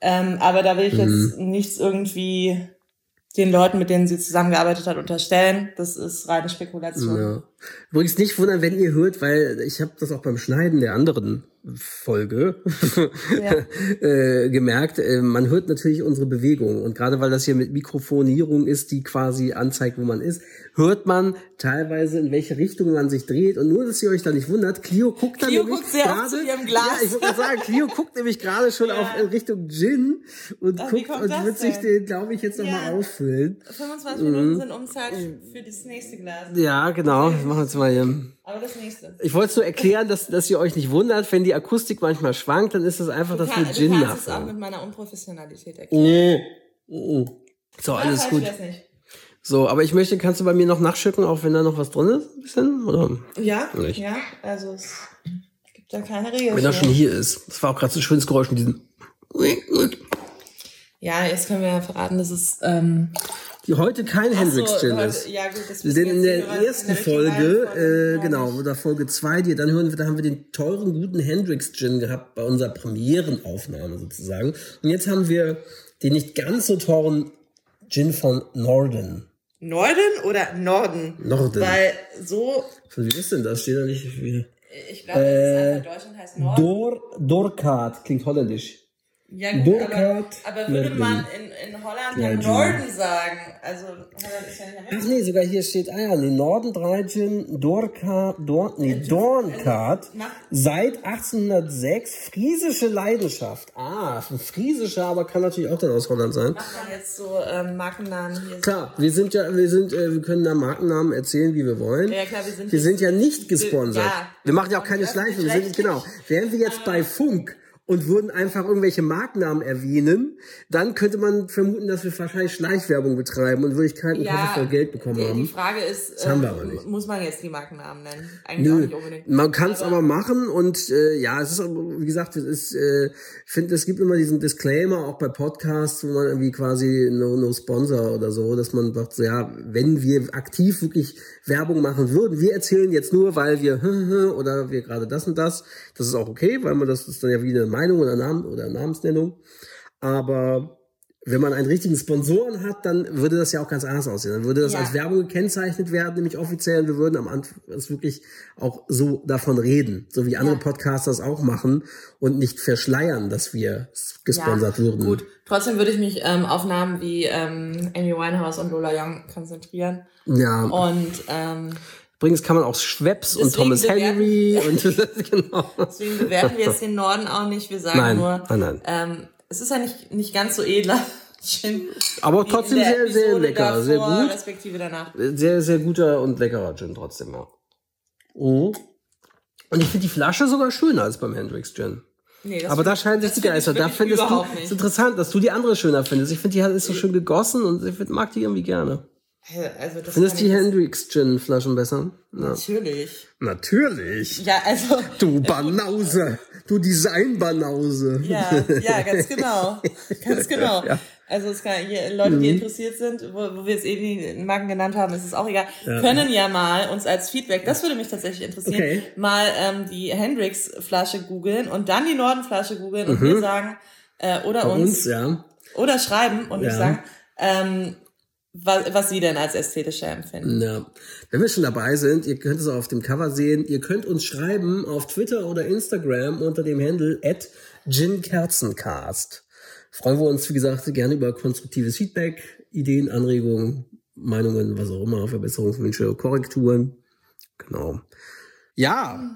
Speaker 3: Ähm, aber da will ich jetzt mhm. nichts irgendwie den Leuten, mit denen sie zusammengearbeitet hat, unterstellen. Das ist reine Spekulation. Ja.
Speaker 2: Übrigens nicht wundern, wenn ihr hört, weil ich habe das auch beim Schneiden der anderen Folge ja. äh, gemerkt, äh, man hört natürlich unsere Bewegung und gerade weil das hier mit Mikrofonierung ist, die quasi anzeigt, wo man ist, hört man teilweise in welche Richtung man sich dreht und nur, dass ihr euch da nicht wundert, Clio guckt dann Clio nämlich guckt sehr gerade, zu ihrem Glas. Ja, ich wollte sagen, Clio guckt nämlich gerade schon ja. auf in Richtung Gin und Ach, guckt und wird sich den, glaube ich, jetzt nochmal ja. auffüllen.
Speaker 3: 25 Minuten mhm. sind Umzeit für das nächste Glas.
Speaker 2: Ja, genau. Das machen wir jetzt mal hier.
Speaker 3: Aber das nächste.
Speaker 2: Ich wollte es nur erklären, dass, dass ihr euch nicht wundert, wenn die Akustik manchmal schwankt, dann ist das einfach, dass wir Gin
Speaker 3: machen. Du kannst es auch mit meiner Unprofessionalität erklären.
Speaker 2: Mm. Mm. So, alles gut. So, aber ich möchte, kannst du bei mir noch nachschicken, auch wenn da noch was drin ist? Ein bisschen? Oder?
Speaker 3: Ja, nicht? ja, also es gibt da keine Regeln.
Speaker 2: Wenn das schon hier ist. Das war auch gerade so ein schönes Geräusch mit diesem.
Speaker 3: Ja, jetzt können wir ja verraten, dass es ähm,
Speaker 2: die heute kein Ach Hendrix Gin ist.
Speaker 3: Ja, gut, das
Speaker 2: Denn in der ersten in der Folge, äh, genau, oder Folge zwei, die dann hören wir, da haben wir den teuren, guten Hendrix Gin gehabt bei unserer Premierenaufnahme sozusagen. Und jetzt haben wir den nicht ganz so teuren Gin von Norden.
Speaker 3: Norden oder Norden?
Speaker 2: Norden.
Speaker 3: Weil so.
Speaker 2: Wie ist denn das? Steht da nicht wie.
Speaker 3: Ich glaube, äh, Deutschland heißt Norden.
Speaker 2: Dor, Dorkat klingt holländisch.
Speaker 3: Ja, gut,
Speaker 2: Burkhardt.
Speaker 3: aber, aber würde man in, in Holland ja, Norden sagen? Also, Holland ist ja nicht
Speaker 2: Ach nee, sogar hier steht, ah ja, nee, Norden Dreijin, Dorka, Dor, nee, Dornkart,
Speaker 3: Mach-
Speaker 2: seit 1806, friesische Leidenschaft. Ah, ein friesischer, aber kann natürlich auch dann aus Holland sein.
Speaker 3: Macht man jetzt so ähm, Markennamen hier?
Speaker 2: Klar, wir sind ja, wir sind, äh, wir können da Markennamen erzählen, wie wir wollen.
Speaker 3: Ja, klar, wir sind
Speaker 2: wir sind ja nicht gesponsert.
Speaker 3: Ja.
Speaker 2: wir machen ja auch keine Schleife. Wir sind, genau. Wären wir jetzt bei Funk und würden einfach irgendwelche Markennamen erwähnen, dann könnte man vermuten, dass wir wahrscheinlich Schleichwerbung betreiben und in Wirklichkeit ein
Speaker 3: Ja,
Speaker 2: voll Geld bekommen
Speaker 3: die,
Speaker 2: haben.
Speaker 3: die Frage ist,
Speaker 2: haben wir aber nicht.
Speaker 3: muss man jetzt die Markennamen nennen? Eigentlich auch
Speaker 2: Nö,
Speaker 3: nicht unbedingt.
Speaker 2: man kann es aber machen und äh, ja, es ist wie gesagt, es ist, äh, ich finde, es gibt immer diesen Disclaimer auch bei Podcasts, wo man irgendwie quasi no, no Sponsor oder so, dass man sagt, so, ja, wenn wir aktiv wirklich Werbung machen würden, wir erzählen jetzt nur, weil wir oder wir gerade das und das, das ist auch okay, weil man das ist dann ja wie eine Meinung oder Namen oder Namensnennung, aber wenn man einen richtigen Sponsoren hat, dann würde das ja auch ganz anders aussehen. Dann würde das
Speaker 3: Ja.
Speaker 2: als Werbung gekennzeichnet werden, nämlich offiziell. Und wir würden am Anfang wirklich auch so davon reden, so wie andere Podcaster es auch machen und nicht verschleiern, dass wir gesponsert würden.
Speaker 3: Gut, trotzdem würde ich mich ähm, auf Namen wie ähm, Amy Winehouse und Lola Young konzentrieren.
Speaker 2: Ja.
Speaker 3: Und ähm,
Speaker 2: Übrigens kann man auch Schweppes und Thomas
Speaker 3: bewerten-
Speaker 2: Henry und genau.
Speaker 3: deswegen bewerten wir jetzt den Norden auch nicht. Wir sagen
Speaker 2: Nein,
Speaker 3: nur,
Speaker 2: nein, nein.
Speaker 3: Ähm, es ist ja nicht, nicht ganz so edler. Gin
Speaker 2: Aber trotzdem sehr, sehr
Speaker 3: Episode
Speaker 2: lecker,
Speaker 3: davor,
Speaker 2: sehr gut.
Speaker 3: Respektive danach.
Speaker 2: Sehr, sehr guter und leckerer Gin trotzdem, ja. Mhm. Und ich finde die Flasche sogar schöner als beim Hendrix Gin.
Speaker 3: Nee,
Speaker 2: Aber da scheinen sich die Geister. Da findest du,
Speaker 3: nicht.
Speaker 2: interessant, dass du die andere schöner findest. Ich finde, die hat- ist so schön gegossen und ich find, mag die irgendwie gerne.
Speaker 3: Also das
Speaker 2: Findest die
Speaker 3: ich
Speaker 2: Hendrix Gin Flaschen besser? Ja.
Speaker 3: Natürlich.
Speaker 2: Natürlich.
Speaker 3: Ja, also.
Speaker 2: Du Banause. Du Design-Banause.
Speaker 3: Ja, ja, ganz genau. Ganz genau.
Speaker 2: Ja.
Speaker 3: Also es kann, hier, Leute, die interessiert sind, wo, wo wir jetzt eben die Marken genannt haben, ist es auch egal,
Speaker 2: Ja.
Speaker 3: können ja mal uns als Feedback, das würde mich tatsächlich interessieren,
Speaker 2: Okay.
Speaker 3: mal ähm, die Hendrix-Flasche googeln und dann die Norden-Flasche googeln und wir sagen, äh, oder
Speaker 2: Mhm. Bei
Speaker 3: uns,
Speaker 2: uns, ja.
Speaker 3: oder schreiben und
Speaker 2: Ja.
Speaker 3: nicht sagen, ähm, was, was sie denn als ästhetischer empfinden.
Speaker 2: Ja. Wenn wir schon dabei sind, ihr könnt es auch auf dem Cover sehen, ihr könnt uns schreiben auf Twitter oder Instagram unter dem Handle at ginkerzencast. Freuen wir uns, wie gesagt, gerne über konstruktives Feedback, Ideen, Anregungen, Meinungen, was auch immer, Verbesserungswünsche, Korrekturen. Genau. Ja,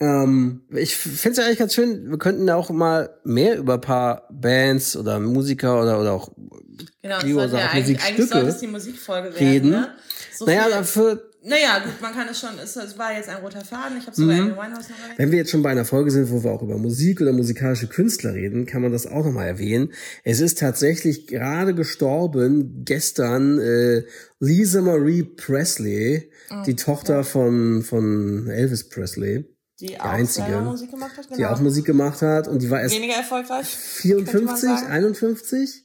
Speaker 2: ähm, ich finde es ja eigentlich ganz schön, wir könnten ja auch mal mehr über ein paar Bands oder Musiker oder, oder auch
Speaker 3: Genau,
Speaker 2: Trio
Speaker 3: ja eigentlich, eigentlich
Speaker 2: Musikstücke
Speaker 3: sollte es die Musikfolge werden.
Speaker 2: reden.
Speaker 3: Ne? So
Speaker 2: naja,
Speaker 3: viel-
Speaker 2: dafür
Speaker 3: Naja, gut, man kann es schon, es, es war jetzt ein roter Faden, ich habe sogar
Speaker 2: Mhm.
Speaker 3: Winehouse noch erwähnt.
Speaker 2: Wenn wir jetzt schon bei einer Folge sind, wo wir auch über Musik oder musikalische Künstler reden, kann man das auch nochmal erwähnen. Es ist tatsächlich gerade gestorben, gestern, äh, Lisa Marie Presley,
Speaker 3: Oh,
Speaker 2: die Tochter von, von Elvis Presley,
Speaker 3: Die auch
Speaker 2: einzige,
Speaker 3: Musik gemacht hat, genau.
Speaker 2: die auch Musik gemacht hat und die war erst
Speaker 3: Weniger erfolgreich.
Speaker 2: 54,
Speaker 3: sagen.
Speaker 2: 51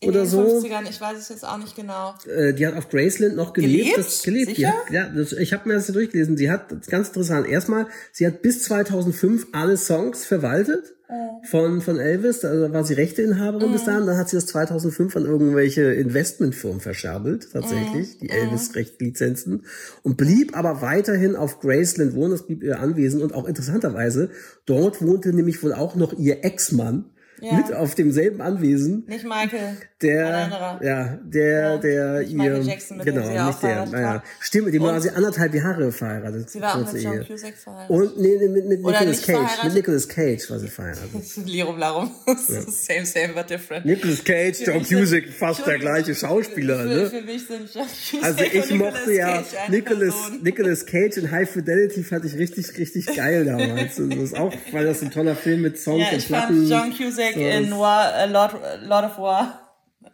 Speaker 3: In
Speaker 2: oder
Speaker 3: den
Speaker 2: so.
Speaker 3: 50ern, ich weiß es jetzt auch nicht genau.
Speaker 2: Äh, die hat auf Graceland noch gelebt.
Speaker 3: Gelebt?
Speaker 2: Das, gelebt.
Speaker 3: Sicher?
Speaker 2: hat, ja, das, ich habe mir das hier durchgelesen. Sie hat, das ist ganz interessant, erstmal, sie hat bis 2005 alle Songs verwaltet von, von Elvis. Da war sie Rechteinhaberin bis dahin. Dann hat sie das 2005 an irgendwelche Investmentfirmen verscherbelt, tatsächlich, die Elvis-Rechtlizenzen. Und blieb aber weiterhin auf Graceland wohnen. Das blieb ihr Anwesen. Und auch interessanterweise, dort wohnte nämlich wohl auch noch ihr Ex-Mann.
Speaker 3: Ja.
Speaker 2: Mit auf demselben Anwesen.
Speaker 3: Nicht Michael.
Speaker 2: Der, ja, der,
Speaker 3: Ja,
Speaker 2: der
Speaker 3: nicht
Speaker 2: ihr,
Speaker 3: Michael Jackson, mit dem
Speaker 2: genau,
Speaker 3: sie auch
Speaker 2: nicht der, naja, stimmt, dem war sie anderthalb Jahre verheiratet.
Speaker 3: Sie war auch mit John. Cusack verheiratet.
Speaker 2: Und, nee, nee, mit, mit
Speaker 3: Oder
Speaker 2: Nicolas Cage, mit Nicolas Cage war sie verheiratet.
Speaker 3: Lirum Larum. same, same, but different.
Speaker 2: Nicolas Cage, John Cusack, fast der gleiche Schauspieler, ne?
Speaker 3: Für mich sind John Cusack
Speaker 2: Also ich mochte ja Nicolas. Nicolas Cage in High Fidelity fand ich richtig, richtig geil damals. Das ist auch, weil das ein toller Film mit Songs
Speaker 3: Ja,
Speaker 2: und
Speaker 3: ich
Speaker 2: Platten.
Speaker 3: fand John Cusack
Speaker 2: so,
Speaker 3: in War, äh, Lord, Lord of War.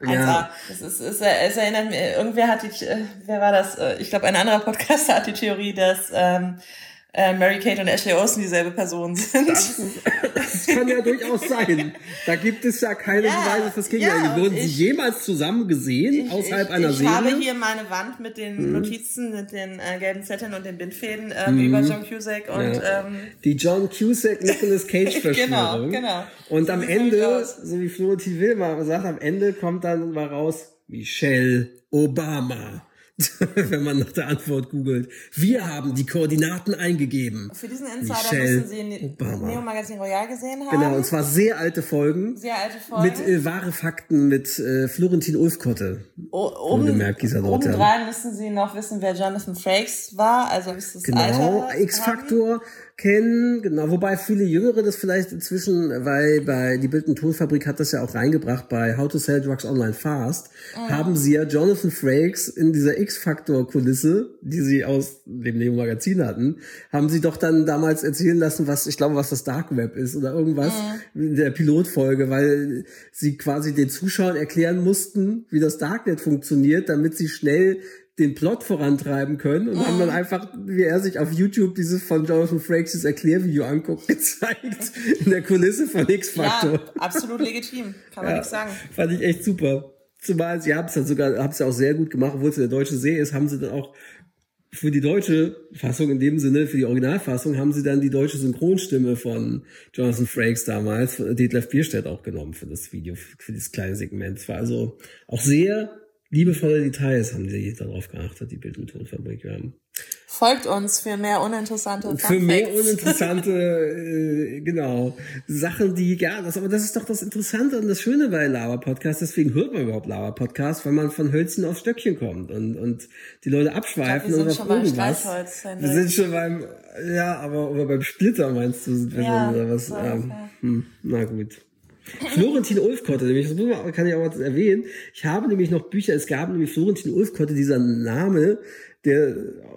Speaker 3: 1A.
Speaker 2: Ja.
Speaker 3: Das ist, ist, es erinnert mich, irgendwer hat die, äh, wer war das? Äh, Ich glaube, ein anderer Podcaster hat die Theorie, dass ähm, äh, Mary Kate und Ashley Olsen dieselbe Person sind.
Speaker 2: Das kann ja durchaus sein. Da gibt es ja keine
Speaker 3: Ja,
Speaker 2: Beweise fürs
Speaker 3: ja,
Speaker 2: Gegenteil.
Speaker 3: und
Speaker 2: Wurden sie
Speaker 3: ich-
Speaker 2: jemals zusammen gesehen, außerhalb
Speaker 3: ich,
Speaker 2: einer
Speaker 3: ich
Speaker 2: Serie? Mhm.
Speaker 3: habe hier meine Wand mit den Notizen, mit den äh, gelben Zetteln und den Bindfäden ähm, über John Cusack und
Speaker 2: Ja.
Speaker 3: ähm,
Speaker 2: Die John Cusack Nicolas Cage Verschwörung.
Speaker 3: Genau, genau.
Speaker 2: Und am Ende, so wie Florentin Will mal sagt, am Ende kommt dann mal raus Michelle Obama. wenn man nach der Antwort googelt. Wir haben die Koordinaten eingegeben.
Speaker 3: Für diesen Insider
Speaker 2: Michelle
Speaker 3: müssen Sie Ne-. Neo Magazin Royal gesehen haben.
Speaker 2: Genau, und zwar sehr alte Folgen.
Speaker 3: Sehr alte Folgen.
Speaker 2: Mit äh, wahre Fakten mit äh, Florentin Ulfkotte. Wohlgemerkt, dieser Nordterm.
Speaker 3: obendrein müssen Sie noch wissen, wer Jonathan Frakes war. Also ist das
Speaker 2: Genau, X-Faktor kennen, genau, wobei viele Jüngere das vielleicht inzwischen, weil bei die Bild- und Tonfabrik hat das ja auch reingebracht bei How to Sell Drugs Online Fast, haben sie ja Jonathan Frakes in dieser X-Faktor-Kulisse, die sie aus dem Neo-Magazin hatten, haben sie doch dann damals erzählen lassen, was, ich glaube, was das Dark Web ist oder irgendwas in der Pilotfolge, weil sie quasi den Zuschauern erklären mussten, wie das Darknet funktioniert, damit sie schnell den Plot vorantreiben können und haben dann einfach, wie er sich auf YouTube dieses von Jonathan Frakes Erklärvideo anguckt, gezeigt in der Kulisse von X-Factor.
Speaker 3: Ja, absolut legitim. Kann man
Speaker 2: Ja,
Speaker 3: nichts sagen.
Speaker 2: Fand ich echt super. Zumal sie haben es dann sogar, haben es ja auch sehr gut gemacht, obwohl es der deutsche See ist, haben sie dann auch für die deutsche Fassung in dem Sinne, für die Originalfassung, haben sie dann die deutsche Synchronstimme von Jonathan Frakes damals, von Detlef Bierstedt auch genommen für das Video, für dieses kleine Segment. Es war also auch sehr liebevolle Details haben sie darauf geachtet, die Bild- und Tonfabrik. Wir haben
Speaker 3: Folgt uns für mehr uninteressante Fun
Speaker 2: für mehr uninteressante, äh, genau, Sachen, die, ja, das, aber das ist doch das Interessante und das Schöne bei Lava Podcast. Deswegen hört man überhaupt Lava Podcast, weil man von Hölzchen auf Stöckchen kommt und, und die Leute abschweifen
Speaker 3: wir sind schon beim. Streichholz,
Speaker 2: Wir sind schon beim, ja, aber oder beim Splitter meinst du, sind wir
Speaker 3: Ja,
Speaker 2: dann, oder was?
Speaker 3: so
Speaker 2: Ähm, hm, na gut. Florentin Ulfkotte, nämlich, das kann ich auch mal erwähnen. Ich habe nämlich noch Bücher, es gab nämlich Florentin Ulfkotte, dieser Name, der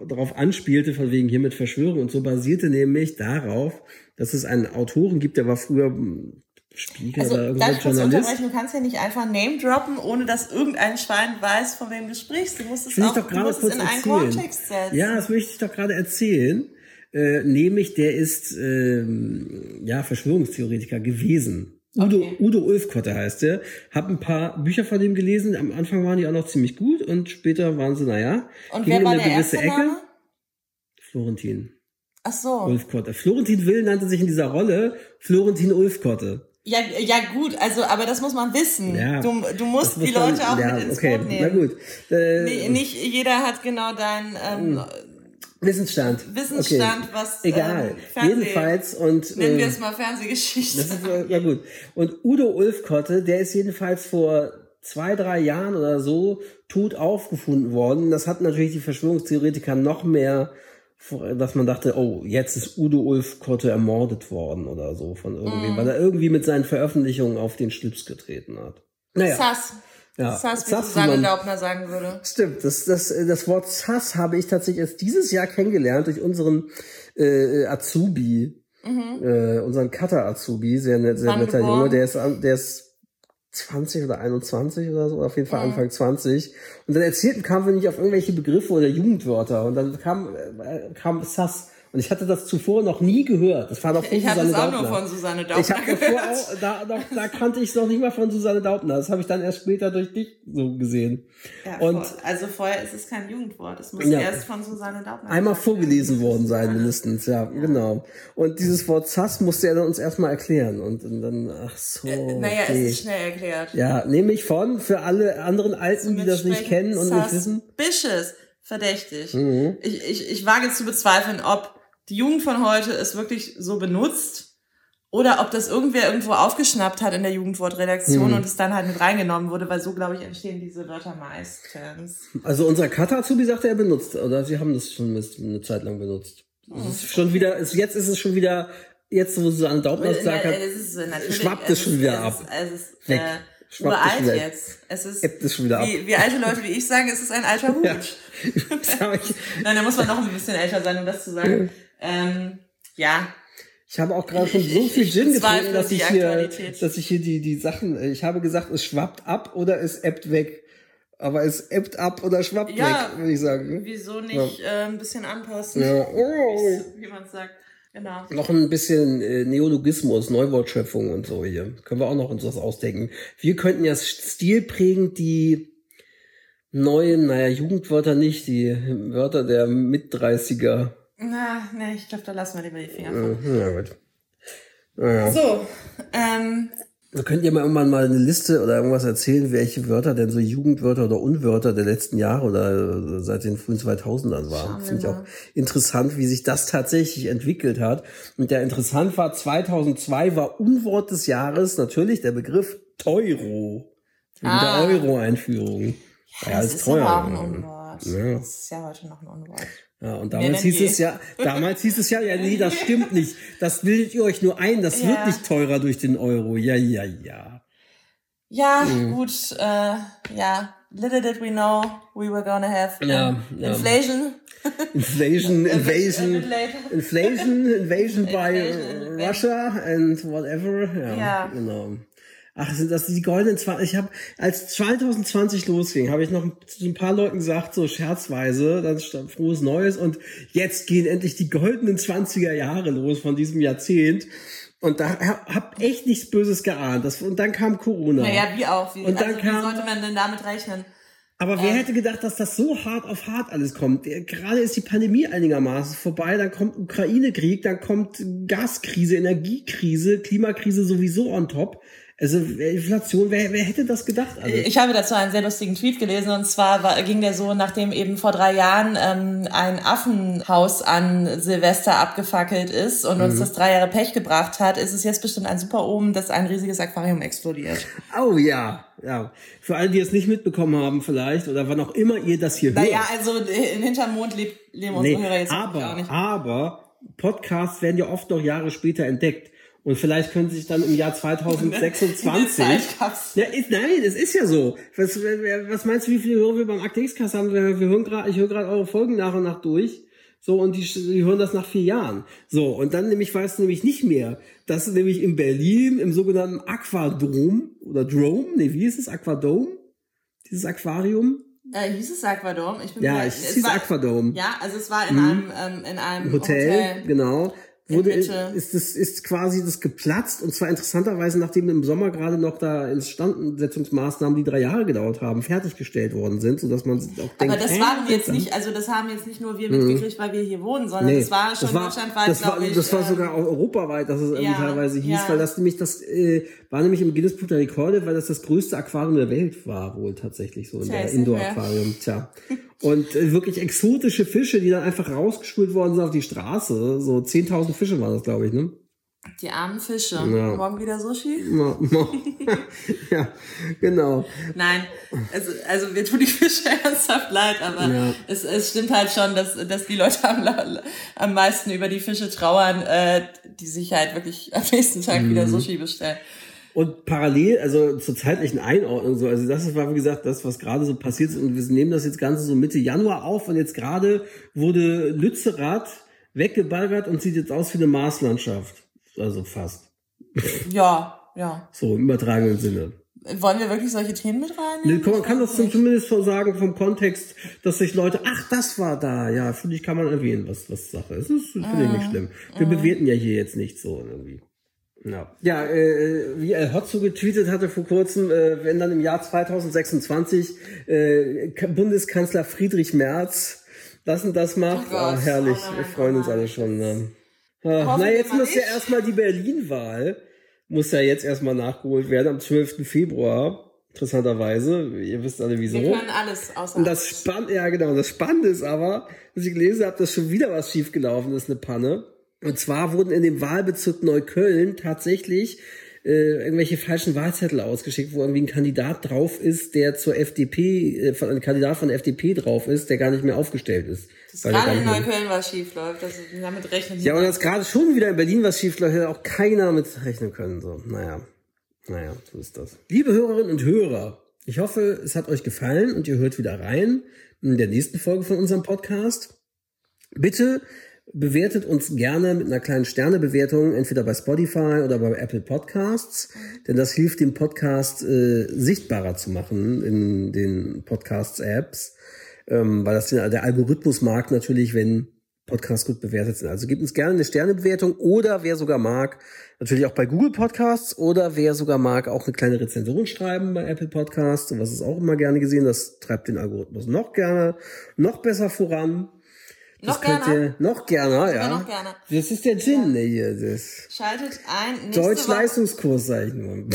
Speaker 2: darauf anspielte, von wegen hier mit Verschwörung und so, basierte nämlich darauf, dass es einen Autoren gibt, der war früher hm, Spiegel
Speaker 3: Also,
Speaker 2: oder
Speaker 3: darf
Speaker 2: irgendein
Speaker 3: ich kurz
Speaker 2: Journalist.
Speaker 3: unterbrechen? Du kannst ja nicht einfach Name droppen, ohne dass irgendein Schwein weiß, von wem du sprichst. Du musst es auch
Speaker 2: doch
Speaker 3: du musst es
Speaker 2: kurz
Speaker 3: in einen
Speaker 2: erzählen.
Speaker 3: Kontext setzen.
Speaker 2: Ja, das möchte ich doch gerade erzählen. Äh, nämlich, der ist ähm, ja Verschwörungstheoretiker gewesen. Udo,
Speaker 3: Okay.
Speaker 2: Udo Ulfkotte heißt der. Hab ein paar Bücher von dem gelesen. Am Anfang waren die auch noch ziemlich gut und später waren sie, naja,
Speaker 3: Und wer war der
Speaker 2: eine gewisse
Speaker 3: erste
Speaker 2: Ecke.
Speaker 3: Name?
Speaker 2: Florentin
Speaker 3: Ach so.
Speaker 2: Ulfkotte. Florentin Will nannte sich in dieser Rolle Florentin Ulfkotte.
Speaker 3: Ja, ja gut, also, aber das muss man wissen.
Speaker 2: Ja,
Speaker 3: du, du musst
Speaker 2: muss
Speaker 3: die
Speaker 2: man-
Speaker 3: Leute auch
Speaker 2: ja,
Speaker 3: mit ins
Speaker 2: okay,
Speaker 3: Boot nehmen.
Speaker 2: Na gut. Äh,
Speaker 3: Nee, nicht jeder hat genau deinen ähm,
Speaker 2: Wissensstand.
Speaker 3: Wissensstand,
Speaker 2: okay.
Speaker 3: was,
Speaker 2: Egal.
Speaker 3: ähm, Fernseh-
Speaker 2: Jedenfalls und
Speaker 3: nennen
Speaker 2: äh,
Speaker 3: wir es mal Fernsehgeschichte.
Speaker 2: Das ist, äh, ja gut. Und Udo Ulfkotte, der ist jedenfalls vor zwei, drei Jahren oder so tot aufgefunden worden. Das hat natürlich die Verschwörungstheoretiker noch mehr, dass man dachte, oh, jetzt ist Udo Ulfkotte ermordet worden oder so von irgendwem,
Speaker 3: Mhm.
Speaker 2: weil er irgendwie mit seinen Veröffentlichungen auf den Schlips getreten hat. Naja,
Speaker 3: Sass.
Speaker 2: Ja,
Speaker 3: Sass, wie
Speaker 2: Sass,
Speaker 3: Susanne Daubner sagen würde.
Speaker 2: Stimmt, das, das, das Wort Sass habe ich tatsächlich erst dieses Jahr kennengelernt durch unseren äh, Azubi, äh, unseren Cutter-Azubi, sehr, net, sehr
Speaker 3: Wann
Speaker 2: netter
Speaker 3: geboren?
Speaker 2: Junge, der ist, der ist 20 oder 21 oder so, auf jeden Fall
Speaker 3: Mhm.
Speaker 2: Anfang 20. Und dann erzählten kamen wir nicht auf irgendwelche Begriffe oder Jugendwörter und dann kam, äh, kam Sass. Und ich hatte das zuvor noch nie gehört. Das war doch von
Speaker 3: Ich
Speaker 2: Susanne
Speaker 3: es auch nur von Susanne Daubner
Speaker 2: Ich habe davor
Speaker 3: gehört.
Speaker 2: auch, da, da, da kannte ich es noch nicht mal von Susanne Daubner. Das habe ich dann erst später durch dich so gesehen.
Speaker 3: Ja,
Speaker 2: und
Speaker 3: vor, also vorher ist es kein Jugendwort. Es muss
Speaker 2: Ja.
Speaker 3: erst von Susanne Daubner.
Speaker 2: einmal vorgelesen worden sein, mindestens, ja, genau. Und dieses Wort Sass musste er dann uns erstmal erklären. Und, und dann, ach so.
Speaker 3: Äh, Naja,
Speaker 2: okay.
Speaker 3: es ist schnell erklärt.
Speaker 2: Ja, nämlich von, für alle anderen Alten, die das nicht kennen und nicht wissen. Mhm.
Speaker 3: Suspicious. Verdächtig. Ich, ich, ich wage zu bezweifeln, ob die Jugend von heute es wirklich so benutzt oder ob das irgendwer irgendwo aufgeschnappt hat in der Jugendwortredaktion
Speaker 2: Mhm.
Speaker 3: und es dann halt mit reingenommen wurde, weil so, glaube ich, entstehen diese Wörter meistens.
Speaker 2: Also unser Kata-Azubi sagte, er benutzt, oder sie haben das schon eine Zeit lang benutzt. Es ist schon wieder, es, jetzt ist es schon wieder, jetzt wo Susanne Daubner es gesagt hat,
Speaker 3: ist, äh,
Speaker 2: schwappt es schon
Speaker 3: ist-
Speaker 2: wieder
Speaker 3: es
Speaker 2: ab.
Speaker 3: Ist, es ist
Speaker 2: Weg.
Speaker 3: äh, uralt jetzt. Es ist,
Speaker 2: es schon wieder ab.
Speaker 3: wie, wie alte Leute wie ich sagen, es ist ein alter Hut.
Speaker 2: Ja.
Speaker 3: Nein, da muss man noch ein bisschen älter sein, um das zu sagen. Ähm, ja,
Speaker 2: Ich habe auch gerade schon so viel Gin getrunken, dass ich hier, dass ich hier die, die Sachen, ich habe gesagt, es schwappt ab oder es ebbt weg. Aber es ebbt ab oder schwappt
Speaker 3: Ja.
Speaker 2: weg, würde ich sagen.
Speaker 3: wieso nicht äh, ein bisschen anpassen,
Speaker 2: Ja. Oh.
Speaker 3: wie man sagt. Genau.
Speaker 2: Noch ein bisschen äh, Neologismus, Neuwortschöpfung und so hier. Können wir auch noch uns was ausdenken. Wir könnten ja stilprägend die neuen, naja, Jugendwörter nicht, die Wörter der Mit-30er.
Speaker 3: Na, nee, ich glaube, da lassen wir lieber die Finger von.
Speaker 2: Mhm, ja, gut. Naja.
Speaker 3: So, ähm,
Speaker 2: Könnt ihr mal irgendwann mal eine Liste oder irgendwas erzählen, welche Wörter denn so Jugendwörter oder Unwörter der letzten Jahre oder seit den frühen 2000ern waren? Finde ich auch interessant, wie sich das tatsächlich entwickelt hat. Und der interessant war, 2002 war Unwort des Jahres natürlich der Begriff Teuro. Wegen ah. der Euro-Einführung.
Speaker 3: Ja, ja, das ist teuer. Ein Unwort. Ja. Das ist ja heute noch ein Unwort.
Speaker 2: Ja, und damals hieß es ja, damals hieß es ja, ja, nee, das stimmt nicht. Das bildet ihr euch nur ein, das ja. wird nicht teurer durch den Euro. Ja, ja, ja.
Speaker 3: Ja, mhm. gut, äh, ja. Little did we know we were gonna have ja, ja. inflation.
Speaker 2: Inflation, invasion, inflation, invasion by Russia and whatever. Ja, ja. genau. Ach, sind das die goldenen 20? Ich habe, als 2020 losging, habe ich noch zu ein paar Leuten gesagt, so scherzweise, dann stand frohes Neues und jetzt gehen endlich die goldenen 20er Jahre los von diesem Jahrzehnt. Und da hab echt nichts Böses geahnt. Das, und dann kam Corona.
Speaker 3: Naja, wie auch. Wie, und dann also, kam, wie sollte man denn damit rechnen?
Speaker 2: Aber wer ähm. hätte gedacht, dass das so hart auf hart alles kommt? Gerade ist die Pandemie einigermaßen vorbei, dann kommt Ukraine-Krieg, dann kommt Gaskrise, Energiekrise, Klimakrise sowieso on top. Also Inflation, wer, wer hätte das gedacht?
Speaker 3: Also? Ich habe dazu einen sehr lustigen Tweet gelesen und zwar war, ging der so, nachdem eben vor drei Jahren ähm, ein Affenhaus an Silvester abgefackelt ist und mhm. uns das drei Jahre Pech gebracht hat, ist es jetzt bestimmt ein super Omen, dass ein riesiges Aquarium explodiert.
Speaker 2: Oh ja, ja. Für alle, die es nicht mitbekommen haben vielleicht oder wann auch immer ihr das hier
Speaker 3: naja, hört. Naja, also in hinterm Mond lebt, leben unsere nee, Hörer jetzt
Speaker 2: aber, auch nicht. Aber Podcasts werden ja oft noch Jahre später entdeckt. Und vielleicht können sie sich dann im Jahr 2026. ja, ist, nein, es ist ja so. Was, was meinst du, wie viele Hörer wir beim Aktex-Cast haben? Wir, wir hören gerade, ich höre gerade eure Folgen nach und nach durch. So, und die, die hören das nach vier Jahren. So, und dann nämlich weiß du nämlich nicht mehr, dass nämlich in Berlin im sogenannten Aquadrom oder Drome, nee, wie ist es? Aquadome? Dieses Aquarium?
Speaker 3: Äh, hieß es Aquadome?
Speaker 2: Ich bin ja, es, es hieß war, Aquadome.
Speaker 3: Ja, also es war in hm. einem, ähm, in einem
Speaker 2: Hotel, Hotel. genau wurde, ist, das, ist quasi das geplatzt und zwar interessanterweise, nachdem im Sommer gerade noch da Instandsetzungsmaßnahmen, die drei Jahre gedauert haben, fertiggestellt worden sind, sodass man auch denkt,
Speaker 3: Aber das waren wir jetzt nicht, also das haben jetzt nicht nur wir mitgekriegt, weil wir hier wohnen, sondern nee, das war schon das war, deutschlandweit,
Speaker 2: das war,
Speaker 3: ich.
Speaker 2: Das war äh, sogar auch europaweit, dass es irgendwie ja, teilweise hieß, ja. weil das nämlich das äh, war nämlich im Guinness Buch der Rekorde, weil das das größte Aquarium der Welt war, wohl tatsächlich so in der Indoor-Aquarium. Tja. Und äh, wirklich exotische Fische, die dann einfach rausgespült worden sind auf die Straße. So 10.000 Fische waren das, glaube ich, ne?
Speaker 3: Die armen Fische. Ja. Morgen wieder Sushi?
Speaker 2: ja, genau.
Speaker 3: Nein, also, also mir tun die Fische ernsthaft leid, aber ja. es, es stimmt halt schon, dass, dass die Leute am, am meisten über die Fische trauern, äh, die sich halt wirklich am nächsten Tag mhm. wieder Sushi bestellen.
Speaker 2: Und parallel, also zur zeitlichen Einordnung, so, also das war, wie gesagt, das, was gerade so passiert ist. Und wir nehmen das jetzt Ganze so Mitte Januar auf und jetzt gerade wurde Lützerath weggeballert und sieht jetzt aus wie eine Marslandschaft. Also fast.
Speaker 3: Ja, ja.
Speaker 2: So, im übertragenen Sinne.
Speaker 3: Wollen wir wirklich solche Themen mit reinnehmen?
Speaker 2: Nee, man kann das zumindest so sagen vom Kontext, dass sich Leute, ach, das war da, ja, finde ich, kann man erwähnen, was, was Sache ist. Das finde ich nicht ah. schlimm. Wir bewerten ja hier jetzt nicht so irgendwie. Ja, ja äh, wie El Hotzo getweetet hatte vor kurzem, äh, wenn dann im Jahr 2026 äh, Bundeskanzler Friedrich Merz das und das macht, oh oh, herrlich, oh wir freuen uns alle schon. Ne? Ach, na, jetzt muss ja erstmal die Berlin-Wahl, muss ja jetzt erstmal nachgeholt werden am 12. Februar. Interessanterweise, ihr wisst alle wieso.
Speaker 3: Wir können alles außer
Speaker 2: Und das Spannende, ja genau, das Spannende ist aber, dass ich gelesen habe, dass schon wieder was schiefgelaufen ist, eine Panne. Und zwar wurden in dem Wahlbezirk Neukölln tatsächlich äh, irgendwelche falschen Wahlzettel ausgeschickt, wo irgendwie ein Kandidat drauf ist, der zur FDP, äh, ein Kandidat von der FDP drauf ist, der gar nicht mehr aufgestellt ist.
Speaker 3: Das gerade in Neukölln was schief läuft, dass damit rechnen
Speaker 2: Ja, und dass gerade schon wieder in Berlin was schief läuft, hätte auch keiner mit rechnen können. So, naja. Naja, so ist das. Liebe Hörerinnen und Hörer, ich hoffe, es hat euch gefallen und ihr hört wieder rein in der nächsten Folge von unserem Podcast. Bitte bewertet uns gerne mit einer kleinen Sternebewertung, entweder bei Spotify oder bei Apple Podcasts, denn das hilft dem Podcast äh, sichtbarer zu machen in den Podcasts-Apps, ähm, weil das der Algorithmus mag natürlich, wenn Podcasts gut bewertet sind. Also gebt uns gerne eine Sternebewertung oder wer sogar mag, natürlich auch bei Google Podcasts oder wer sogar mag, auch eine kleine Rezension schreiben bei Apple Podcasts. Und was ist auch immer gerne gesehen, das treibt den Algorithmus noch gerne, noch besser voran. Das
Speaker 3: Noch gerne?
Speaker 2: ihr noch gerne, ja.
Speaker 3: noch gerne.
Speaker 2: Das ist der Gin, ne, hier. Das
Speaker 3: Schaltet ein nächste
Speaker 2: Deutsch
Speaker 3: Woche,
Speaker 2: Leistungskurs, sag ich nur.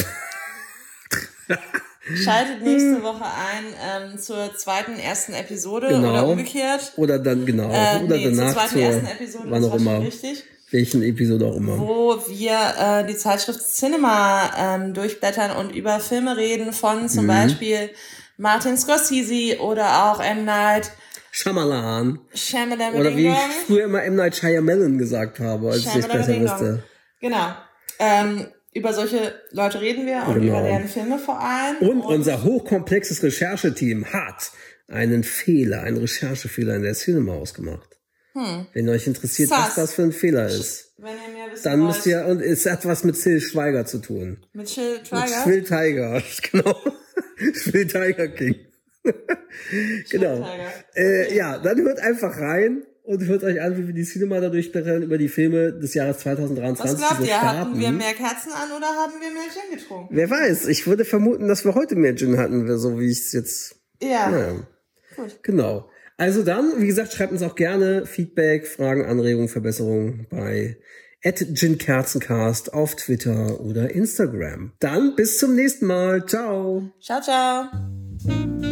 Speaker 3: schaltet nächste Woche ein ähm, zur zweiten ersten Episode
Speaker 2: Genau.
Speaker 3: oder umgekehrt.
Speaker 2: Oder dann, genau.
Speaker 3: Äh,
Speaker 2: oder
Speaker 3: nee,
Speaker 2: danach
Speaker 3: zur zweiten
Speaker 2: zur,
Speaker 3: ersten Episode,
Speaker 2: wann auch immer.
Speaker 3: richtig.
Speaker 2: Welchen Episode auch immer.
Speaker 3: wo wir äh, die Zeitschrift Cinema ähm, durchblättern und über Filme reden von
Speaker 2: Mhm.
Speaker 3: zum Beispiel Martin Scorsese oder auch M. Night
Speaker 2: Shyamalan.
Speaker 3: Shyamalan
Speaker 2: Oder wie ich früher immer M. Night Shyamalan gesagt habe, als ich es besser wusste.
Speaker 3: Genau. Ähm, über solche Leute reden wir und
Speaker 2: Genau.
Speaker 3: über deren Filme vor allem.
Speaker 2: Und unser hochkomplexes Rechercheteam hat einen Fehler, einen Recherchefehler in der Cinema ausgemacht. Wenn euch interessiert, was
Speaker 3: Hm. Sass.
Speaker 2: das für ein Fehler ist, dann
Speaker 3: wollt,
Speaker 2: müsst ihr, und es hat was mit Till Schweiger zu tun.
Speaker 3: mit Chill
Speaker 2: Mit
Speaker 3: Trigger.
Speaker 2: Phil Tiger, genau. Phil Tiger King. genau. Äh, ja, dann hört einfach rein und hört euch an, wie wir die Cinema da durchblättern über die Filme des Jahres 2023,
Speaker 3: Was glaubt ihr? Hatten wir mehr Kerzen an oder haben wir mehr Gin getrunken?
Speaker 2: Wer weiß, ich würde vermuten, dass wir heute mehr Gin hatten, so wie ich es jetzt
Speaker 3: Ja.
Speaker 2: Ja.
Speaker 3: Gut.
Speaker 2: Genau. Also dann, wie gesagt, schreibt uns auch gerne Feedback, Fragen, Anregungen, Verbesserungen bei @ginkerzencast auf Twitter oder Instagram. Dann bis zum nächsten Mal. Ciao.
Speaker 3: Ciao, ciao.